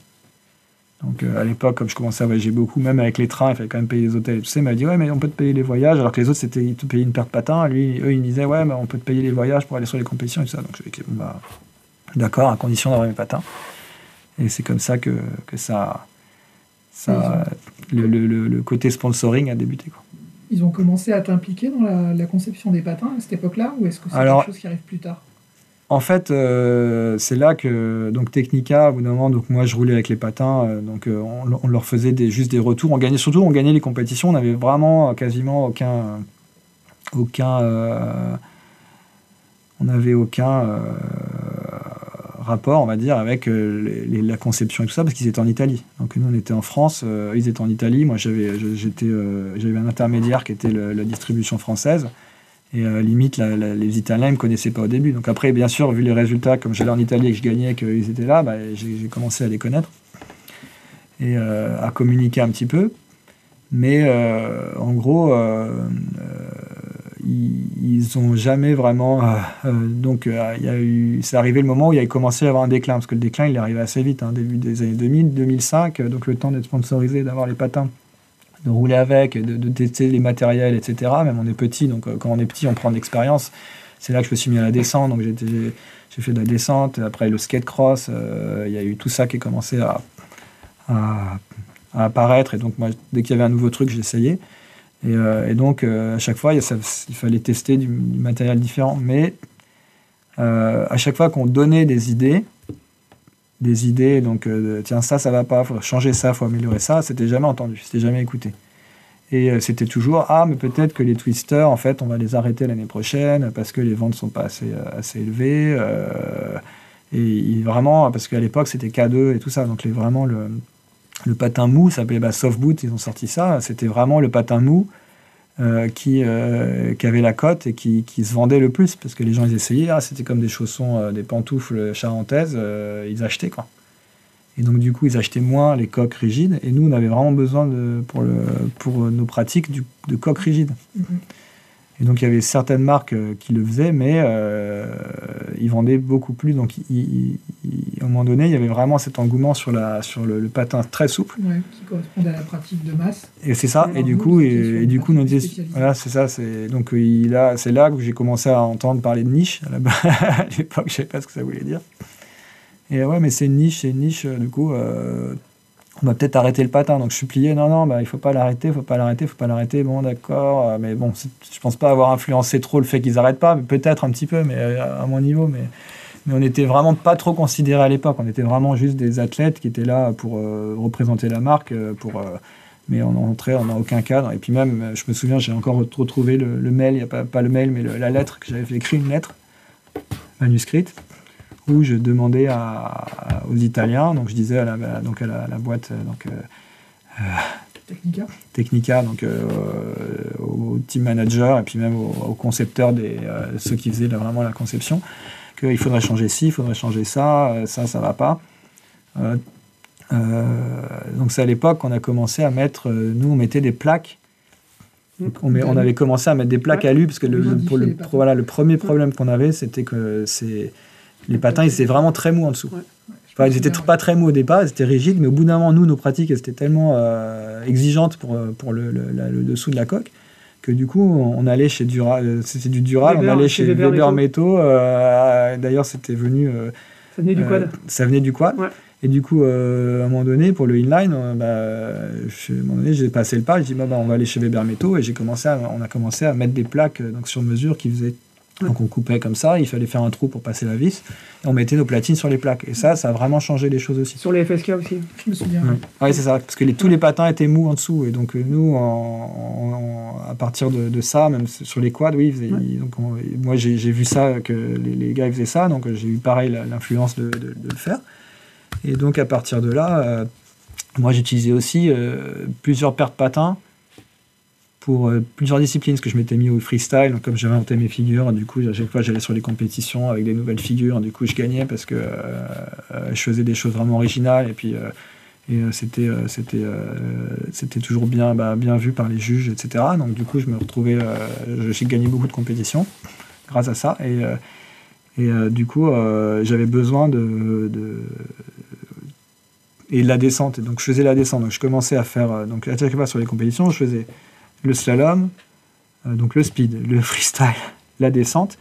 Donc euh, à l'époque, comme je commençais à voyager beaucoup, même avec les trains, il fallait quand même payer les hôtels et tout ça. Il m'a dit Ouais, mais on peut te payer les voyages. Alors que les autres, c'était ils te payaient une paire de patins. Lui, eux, ils me disaient Ouais, mais on peut te payer les voyages pour aller sur les compétitions et tout ça. Donc je lui ai dit bah, D'accord, à condition d'avoir mes patins. Et c'est comme ça que, que ça. ça le, le, le, côté sponsoring a débuté. Quoi. Ils ont commencé à t'impliquer dans la, la, conception des patins à cette époque-là Ou est-ce que c'est quelque chose qui arrive plus tard? En fait, euh, c'est là que donc Technica, au bout d'un moment, donc moi je roulais avec les patins, euh, donc euh, on, leur faisait juste des retours. On gagnait surtout, on gagnait les compétitions. On n'avait vraiment quasiment aucun, aucun, on n'avait aucun rapport, on va dire, avec la conception et tout ça, parce qu'ils étaient en Italie. Donc nous on était en France, ils étaient en Italie. Moi j'avais, j'étais, j'avais un intermédiaire qui était la distribution française. Et euh, limite, les Italiens ne me connaissaient pas au début. Donc après, bien sûr, vu les résultats, comme j'allais en Italie et que je gagnais, qu'ils étaient là, bah, j'ai commencé à les connaître et euh, à communiquer un petit peu. Mais euh, en gros, ils n'ont jamais vraiment. donc, y c'est arrivé le moment où il a commencé à avoir un déclin, parce que le déclin, il est arrivé assez vite, hein, début des années 2000, 2005, donc le temps d'être sponsorisé, d'avoir les patins de rouler avec, de, tester les matériels, etc. Même on est petit, donc euh, quand on est petit, on prend de l'expérience. C'est là que je me suis mis à la descente, donc j'ai fait de la descente. Après le skate cross, euh, il y a eu tout ça qui a commencé à, apparaître. Et donc moi, dès qu'il y avait un nouveau truc, j'essayais. Et, euh, et, donc à chaque fois, il, il fallait tester du, matériel différent. Mais à chaque fois qu'on donnait des idées, des idées, donc euh, tiens, ça, ça va pas, faut changer ça, faut améliorer ça, c'était jamais entendu, c'était jamais écouté. Et euh, c'était toujours, ah, mais peut-être que les twisters, en fait, on va les arrêter l'année prochaine parce que les ventes sont pas assez, euh, assez élevées. et vraiment, parce qu'à l'époque, c'était K2 et tout ça, donc les, vraiment le, le patin mou, s'appelait bah, Soft Boot, ils ont sorti ça, c'était vraiment le patin mou euh, qui, euh, avait la cote et qui, se vendait le plus parce que les gens ils essayaient, ah, c'était comme des chaussons, euh, des pantoufles charentaises, ils achetaient quoi. Et donc du coup ils achetaient moins les coques rigides et nous on avait vraiment besoin pour, le, pour nos pratiques de coques rigides. Mm-hmm. Et donc il y avait certaines marques euh, qui le faisaient, mais euh, ils vendaient beaucoup plus. Donc à un moment donné, il y avait vraiment cet engouement sur, la, sur le, patin très souple. Ouais, qui correspondait à la pratique de masse. Et c'est ça. Et, du coup, et, du coup, nous voilà, c'est ça. C'est donc il a, c'est là que j'ai commencé à entendre parler de niche. À l'époque, je savais pas ce que ça voulait dire. Et ouais, mais c'est une niche, c'est une niche. Du coup, euh, on va peut-être arrêter le patin. Donc je plié, non, non, bah, il faut pas l'arrêter, il faut pas l'arrêter, il faut pas l'arrêter. Bon, d'accord, euh, mais bon, je pense pas avoir influencé trop le fait qu'ils arrêtent pas, peut-être un petit peu, mais euh, à mon niveau, mais, on n'était vraiment pas trop considérés à l'époque. On était vraiment juste des athlètes qui étaient là pour euh, représenter la marque, pour, mais on entrait en aucun cadre. Et puis même, je me souviens, j'ai encore retrouvé le, mail, il n'y a pas, pas, le mail, mais la lettre, que j'avais écrit une lettre manuscrite où je demandais à, aux Italiens, donc je disais à la, donc à la, boîte donc, euh, Technica. Technica, donc euh, au team manager et puis même aux, concepteurs, des, euh, ceux qui faisaient vraiment la conception, qu'il faudrait changer ci, il faudrait changer ça, ça, ça va pas. donc c'est à l'époque qu'on a commencé à mettre, nous on mettait des plaques on, on, avait commencé à mettre des plaques à alu parce que le, pour le, voilà, le premier problème qu'on avait, c'était que c'est les patins, ils étaient vraiment très mous en dessous. Enfin, ils n'étaient pas très mous au départ, ils étaient rigides, mais au bout d'un moment, nous, nos pratiques, elles étaient tellement euh, exigeantes pour, euh, pour le, le, dessous de la coque que du coup, on allait chez Dural, euh, c'était du Dural, on allait chez, Weber, Métaux. D'ailleurs, c'était venu. ça venait du quad. Ça venait du quad. Et du coup, à un moment donné, pour le inline, bah, à un moment donné, j'ai passé le pas, j'ai dit, bah, bah, on va aller chez Weber Métaux, et j'ai commencé on a commencé à mettre des plaques donc, sur mesure qui faisaient donc on coupait comme ça, il fallait faire un trou pour passer la vis, et on mettait nos platines sur les plaques. Et ça, ça a vraiment changé les choses aussi. Sur les FSK aussi, je me souviens. Oui, c'est ça, parce que tous les patins étaient mous en dessous. Et donc euh, nous, à partir de, ça, même sur les quads, oui, donc moi j'ai vu ça, que les, gars faisaient ça, donc j'ai eu pareil l'influence de, le faire. Et donc à partir de là, euh, moi j'utilisais aussi euh, plusieurs paires de patins pour euh, plusieurs disciplines, parce que je m'étais mis au freestyle, comme j'avais inventé mes figures, du coup, à chaque fois j'allais sur les compétitions avec des nouvelles figures, du coup je gagnais parce que euh, euh, je faisais des choses vraiment originales, et puis c'était c'était c'était toujours bien bah, bien vu par les juges, etc. Donc du coup, je me retrouvais, j'ai gagné beaucoup de compétitions grâce à ça, et et du coup, j'avais besoin de, de et la descente. Donc je faisais la descente. Donc je commençais à faire donc à chaque fois sur les compétitions, je faisais le slalom, euh, donc le speed, le freestyle, la descente.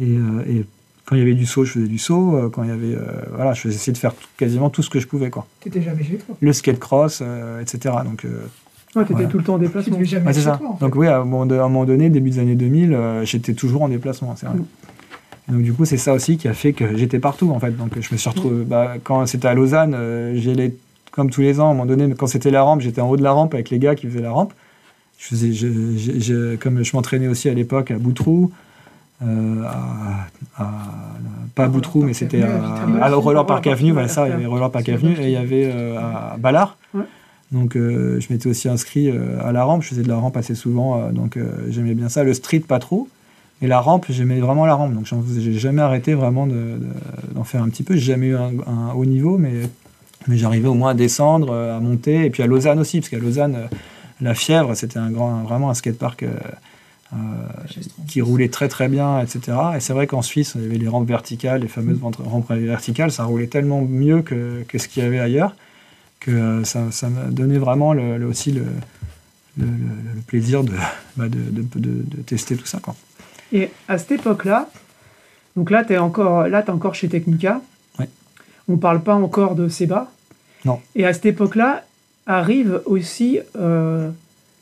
Euh, et, quand il y avait du saut, je faisais du saut. Euh, quand il y avait, voilà, je faisais essayer de faire quasiment tout ce que je pouvais, quoi. T'étais jamais chez toi. Le skate cross, etc. Donc. Ouais, t'étais tout le temps en déplacement. jamais chez ça. Toi, Donc oui, à un moment donné, début des années 2000, j'étais toujours en déplacement, c'est vrai. Mm. donc du coup, c'est ça aussi qui a fait que j'étais partout en fait. Donc je me suis retrouvé. Mm. Bah, quand c'était à Lausanne, j'allais comme tous les ans. À un moment donné, quand c'était la rampe, j'étais en haut de la rampe avec les gars qui faisaient la rampe. Je faisais, je, comme je m'entraînais aussi à l'époque à Boutroux, euh, à, pas à Boutroux, mais c'était à, Roller Park Avenue, voilà ça, il y avait Roller Park Avenue, et il y avait euh, à Ballard. Donc euh, je m'étais aussi inscrit à la rampe, je faisais de la rampe assez souvent, donc j'aimais bien ça. Le street, pas trop. Et la rampe, j'aimais vraiment la rampe, donc j'ai jamais arrêté vraiment d'en de, faire un petit peu. J'ai jamais eu un, un, haut niveau, mais, mais j'arrivais au moins à descendre, à monter, et puis à Lausanne aussi, parce qu'à Lausanne, la Fièvre, c'était un grand, vraiment un skatepark euh, euh, qui roulait très très bien, etc. Et c'est vrai qu'en Suisse, il y avait les rampes verticales, les fameuses rampes verticales, ça roulait tellement mieux que, que ce qu'il y avait ailleurs que euh, ça, ça m'a donné vraiment le, aussi le, le, plaisir bah, de, de, de, tester tout ça. Quoi. Et à cette époque-là, donc là, tu es, encore, là, es encore chez Technica. Ouais. On parle pas encore de Seba. Non. Et à cette époque-là, arrive aussi, euh,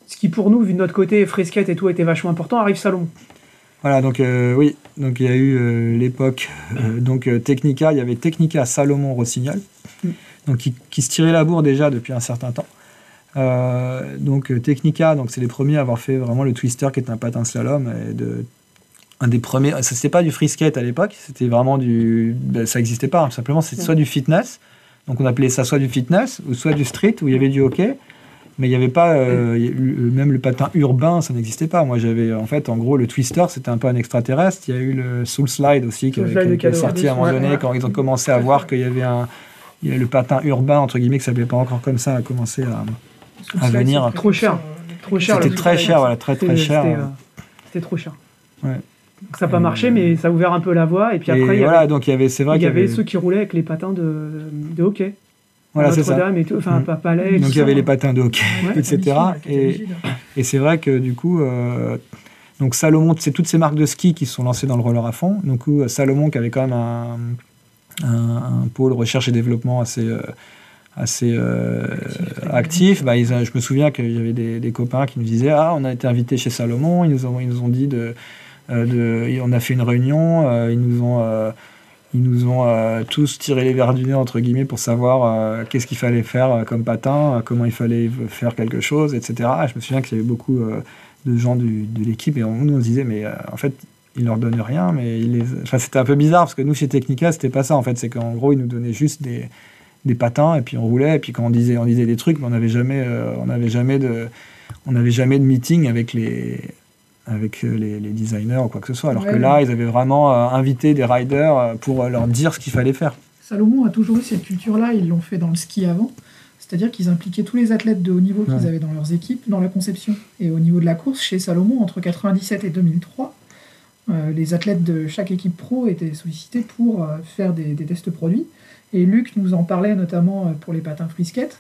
ce qui pour nous, vu de notre côté, fresquette et tout, était vachement important, arrive Salomon. Voilà, donc euh, oui, donc il y a eu euh, l'époque, donc Technica, il y avait Technica Salomon Rossignol, Mm. donc qui, qui se tirait la bourre déjà depuis un certain temps. Donc Technica, donc c'est les premiers à avoir fait vraiment le twister qui est un patin slalom et de un des premiers. Ça c'était pas du free skate à l'époque, c'était vraiment du, ben, ça n'existait pas. hein, tout simplement, c'était Mm. soit du fitness, donc on appelait ça soit du fitness ou soit du street où il y avait du hockey. Mais il n'y avait pas, euh, il y a eu- même le patin urbain, ça n'existait pas. Moi, j'avais, en fait, en gros, le twister, c'était un peu un extraterrestre. Il y a eu le soul slide aussi qui, est sorti à un moment donné ouais. quand ils ont commencé à voir qu'il y avait un, il y a le patin urbain entre guillemets qui s'appelait pas encore comme ça a commencé à. Venir. Trop cher. euh, Trop cher, C'était très cher, voilà, très très cher. C'était euh, c'était trop cher. Ouais. Donc ça n'a pas marché, mais ça a ouvert un peu la voie. Et puis Et après, il y voilà, avait, donc il y avait, c'est vrai il y avait ceux qui roulaient avec les patins de, de hockey. voilà, c'est ça. Et tout, enfin, Mm. pas Palais. et Donc il y avait les patins de hockey, Ouais, etc. Et. Et c'est vrai que du coup, euh, donc Salomon, c'est toutes ces marques de ski qui se sont lancées dans le roller à fond. Donc euh, Salomon qui avait quand même un, un- un pôle recherche et développement assez, euh, assez euh, actif. Bah, ils, je me souviens qu'il y avait des, des copains qui nous disaient Ah, on a été invités chez Salomon, ils nous ont, ils nous ont dit de, et on a fait une réunion, euh, ils nous ont. euh, ils nous ont euh, tous tiré les verres du nez, entre guillemets, pour savoir euh, qu'est-ce qu'il fallait faire euh, comme patin, euh, comment il fallait faire quelque chose, etc. Et je me souviens qu'il y avait beaucoup euh, de gens de l'équipe et on nous on se disait, mais euh, en fait, ils leur donnent rien, mais c'était un peu bizarre parce que nous, chez Technica, c'était pas ça. En fait, c'est qu'en gros, ils nous donnaient juste des, patins et puis on roulait. Et puis quand on disait, on disait des trucs, on n'avait jamais, euh, on n'avait jamais de, on n'avait jamais de meeting avec les, avec euh, les, les designers ou quoi que ce soit. Alors que Ouais. là, ils avaient vraiment euh, invité des riders euh, pour leur dire ce qu'il fallait faire. Salomon a toujours eu cette culture-là, ils l'ont fait dans le ski avant. C'est-à-dire qu'ils impliquaient tous les athlètes de haut niveau qu'ils Ouais. avaient dans leurs équipes dans la conception. Et au niveau de la course, chez Salomon, entre 97 et 2003, euh, les athlètes de chaque équipe pro étaient sollicités pour euh, faire des, des tests produits. Et Luc nous en parlait notamment pour les patins skate.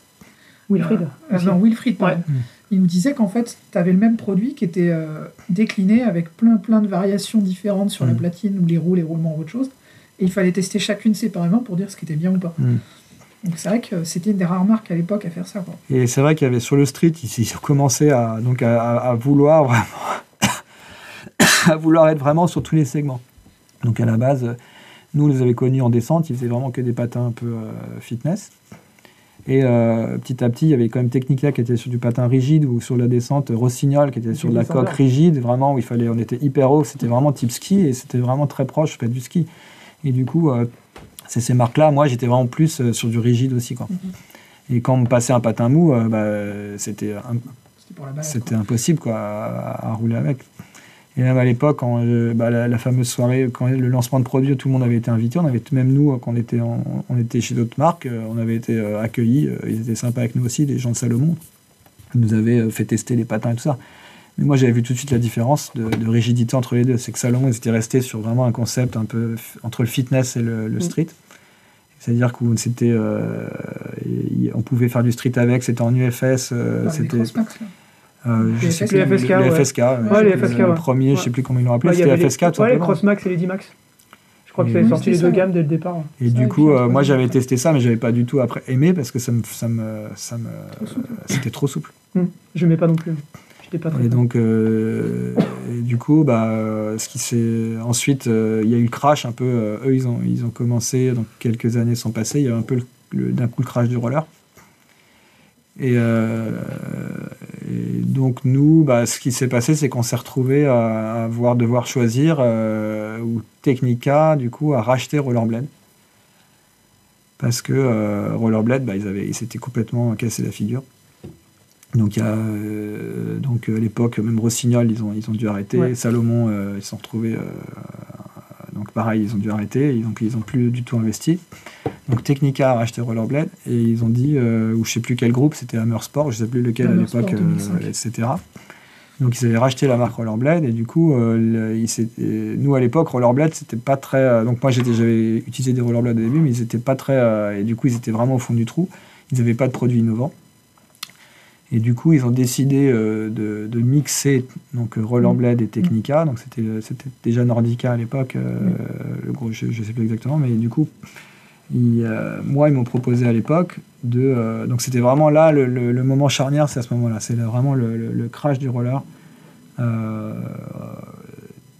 Wilfried. Euh, non, Wilfried, pardon. Ouais. Il nous disait qu'en fait, tu avais le même produit qui était euh, décliné avec plein plein de variations différentes sur la Mm. platine ou les roues, les roulements ou autre chose. Et il fallait tester chacune séparément pour dire ce qui était bien ou pas. Mm. Donc c'est vrai que c'était une des rares marques à l'époque à faire ça. Quoi. Et c'est vrai qu'il y avait sur le street, ils, ont commencé à, donc à, à- à vouloir vraiment à vouloir être vraiment sur tous les segments. Donc à la base, euh, nous on les avait connus en descente, ils faisaient vraiment que des patins un peu euh, fitness. Et euh, petit à petit, il y avait quand même Technica qui était sur du patin rigide ou sur la descente Rossignol qui était sur de la coque rigide, vraiment où il fallait, on était hyper haut, c'était vraiment type ski et c'était vraiment très proche fait, du ski. Et du coup, euh, c'est ces marques-là. Moi, j'étais vraiment plus euh, sur du rigide aussi. Quoi. Et quand on me passait un patin mou, euh, bah, c'était impossible quoi, à, à rouler avec. Et même à l'époque, euh, bah, la, la fameuse soirée, quand le lancement de produit, tout le monde avait été invité. On avait même nous, quand on était, en- on était chez d'autres marques, euh, on avait été euh, accueillis. ils étaient sympas avec nous aussi, les gens de Salomon. Ils nous avaient fait tester les patins et tout ça. Mais moi, j'avais vu tout de suite la différence de, de rigidité entre les deux. C'est que Salomon, ils étaient restés sur vraiment un concept un peu entre le fitness et le, le Mm. street. C'est-à-dire qu'on c'était, euh, y- on pouvait faire du street avec, c'était en UFS, euh, c'était. Euh, je Les sais FSK, plus, les FSK, les. FSK, ouais. Ouais, les Le- FSK, Le ouais. premier, je sais plus comment ils l'ont appelé, c'était les- FSK Ouais, les. Crossmax et les D-Max. Je crois que ça avait sorti les deux gammes dès le départ. Et du coup, euh, moi j'avais testé ça, mais j'avais pas du tout après aimé parce que ça me, ça me, ça me, Trop souple. c'était trop souple. Hum, Je mets pas non plus. J'étais pas très Et donc, euh, et du coup, bah, euh, ce qui s'est ensuite, euh, il y a eu le crash un peu. euh, eux, ils ont, ils ont commencé, donc quelques années sont passées, il y a eu un peu d'un coup le crash du roller. Et, euh, et donc nous, bah, ce qui s'est passé, c'est qu'on s'est retrouvé à, à voir devoir choisir euh, ou Technica, du coup, à racheter Rollerblade. Parce que euh, Rollerblade, bah, ils avaient, ils s'étaient complètement cassé la figure. Donc, il y a, euh, donc à l'époque, même Rossignol, ils ont, ils ont dû arrêter. Ouais. Salomon, ils se sont retrouvés. Donc, pareil, ils ont dû arrêter. Donc, ils n'ont plus du tout investi. Donc, Technica a racheté Rollerblade. Et ils ont dit, euh, ou je sais plus quel groupe, c'était Hammer Sport, je sais plus lequel à l'époque, Sport, 2005. euh, etc. Donc, ils avaient racheté la marque Rollerblade. Et du coup, euh, le- nous, à l'époque, Rollerblade, c'était pas très. donc, moi, j'avais utilisé des Rollerblades au début, mais ils étaient pas très. et du coup, ils étaient vraiment au fond du trou. Ils n'avaient pas de produits innovants. Et du coup, ils ont décidé euh, de, de mixer donc, euh, Rollerblade et Technica. Donc, c'était c'était déjà Nordica à l'époque, euh, le gros, je ne sais plus exactement, mais du coup, ils, euh, moi, ils m'ont proposé à l'époque de. euh, donc, c'était vraiment là le, le- le moment charnière, c'est à ce moment-là. C'est vraiment le crash du roller.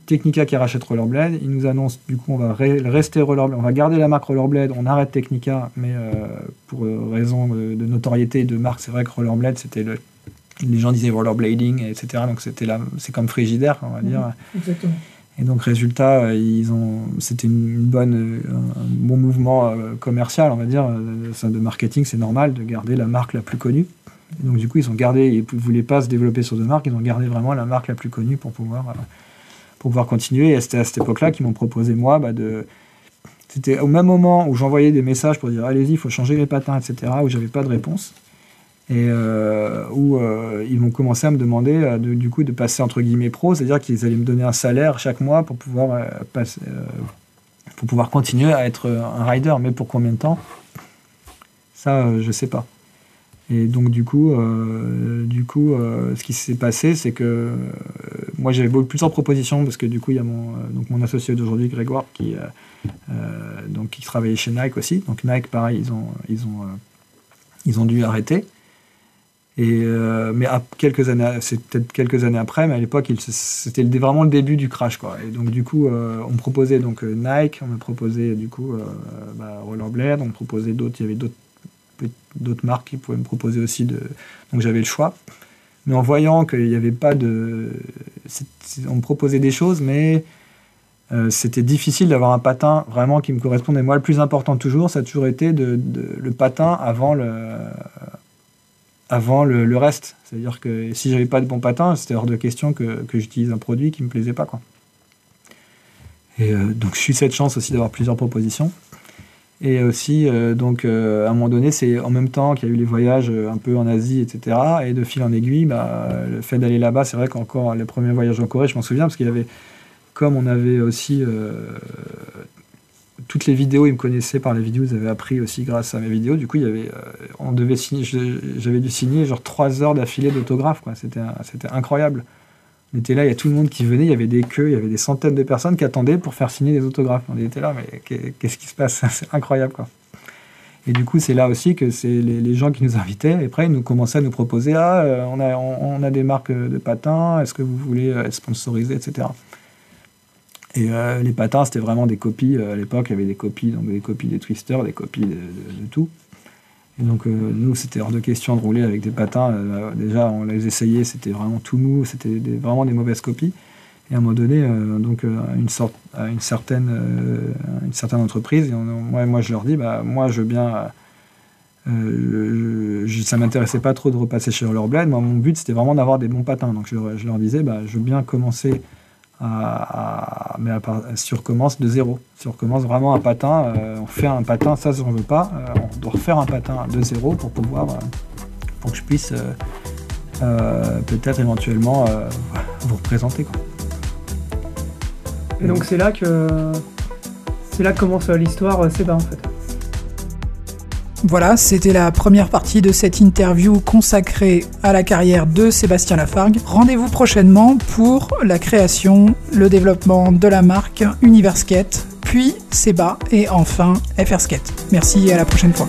Euh, Technica qui rachète Rollerblade. Ils nous annoncent du coup on va rester Rollerblade, on va garder la marque Rollerblade, on arrête Technica, mais euh, pour euh, raison de, notoriété et de marque, c'est vrai que Rollerblade c'était le. Les gens disaient rollerblading, etc. Donc c'était là, c'est comme frigidaire, on va dire. Mhm. Exactement. Et donc résultat, ils ont, c'était une bonne, un bon mouvement commercial, on va dire, de marketing. C'est normal de garder la marque la plus connue. donc du coup, ils ont gardé, ils ne voulaient pas se développer sur deux marques, ils ont gardé vraiment la marque la plus connue pour pouvoir pour pouvoir continuer. Et c'était à cette époque-là qu'ils m'ont proposé, moi, bah, de. C'était au même moment où j'envoyais des messages pour dire allez-y, il faut changer les patins, etc., où j'avais pas de réponse. Et euh, où euh, ils vont commencer à me demander euh, du coup de passer entre guillemets pro, c'est-à-dire qu'ils allaient me donner un salaire chaque mois pour pouvoir passer, pour pouvoir continuer à être un rider. Mais pour combien de temps? Ça, je sais pas. Et donc du coup, du coup, ce qui s'est passé, c'est que moi j'avais plusieurs propositions parce que du coup il y a mon donc mon associé d'aujourd'hui Grégoire qui donc qui travaillait chez Nike aussi. Donc Nike pareil ils ont ils ont ils ont dû arrêter. Et mais à quelques années, c'est peut-être quelques années après, mais à l'époque c'était vraiment le début du crash quoi. Et donc du coup on me proposait donc Nike, on me proposait du coup bah, Rollerblade, on me proposait d'autres, il y avait d'autres marques qui pouvaient me proposer aussi. De... Donc j'avais le choix. Mais en voyant qu'il n'y avait pas de. On me proposait des choses, mais euh, c'était difficile d'avoir un patin vraiment qui me correspondait. Moi, le plus important toujours, ça a toujours été le patin avant le, reste. C'est-à-dire que si j'avais pas de bon patin, c'était hors de question que, j'utilise un produit qui me plaisait pas. Et euh, donc, je suis cette chance aussi d'avoir plusieurs propositions. Et aussi, euh, donc, euh, à un moment donné, c'est en même temps qu'il y a eu les voyages euh, un peu en Asie, etc. Et de fil en aiguille, bah, le fait d'aller là-bas, c'est vrai qu'encore les premiers voyages en Corée, je m'en souviens, parce qu'il y avait, comme on avait aussi toutes les vidéos, ils me connaissaient par les vidéos, ils avaient appris aussi grâce à mes vidéos. Du coup, il y avait, on devait signer, j'avais dû signer genre trois heures d'affilée d'autographes, quoi. C'était, c'était incroyable. On était là, il y a tout le monde qui venait, il y avait des queues, il y avait des centaines de personnes qui attendaient pour faire signer des autographes. On était là, mais qu'est-ce qui se passe? C'est incroyable, quoi. Et du coup, c'est là aussi que c'est les, gens qui nous invitaient. Et après, ils nous commençaient à nous proposer Ah, euh, on a, des marques de patins, est-ce que vous voulez être sponsorisé, etc. Et euh, les patins, c'était vraiment des copies. À l'époque, il y avait des copies, donc des copies des twisters, des copies de tout. Et donc, euh, nous, c'était hors de question de rouler avec des patins. Euh, déjà, on les essayait, c'était vraiment tout mou, c'était vraiment des mauvaises copies. Et à un moment donné, euh, donc, une, sorte, à une, certaine, une certaine entreprise, et moi, moi, je leur dis, bah, moi, je veux bien. Je, ça m'intéressait pas trop de repasser chez Rollerblade. Moi, mon but, c'était vraiment d'avoir des bons patins. Donc, je, je leur disais, bah, je veux bien commencer à, mais si on recommence de zéro, si on recommence vraiment un patin, euh, on fait un patin, ça, on ne veut pas, euh, on doit refaire un patin de zéro pour pouvoir, euh, pour que je puisse peut-être éventuellement vous représenter. Et donc c'est là que c'est là que commence l'histoire Seba en fait. Voilà, c'était la première partie de cette interview consacrée à la carrière de Sébastien Lafargue. Rendez-vous prochainement pour la création, le développement de la marque Universkate, puis Seba et enfin FR. Merci et à la prochaine fois.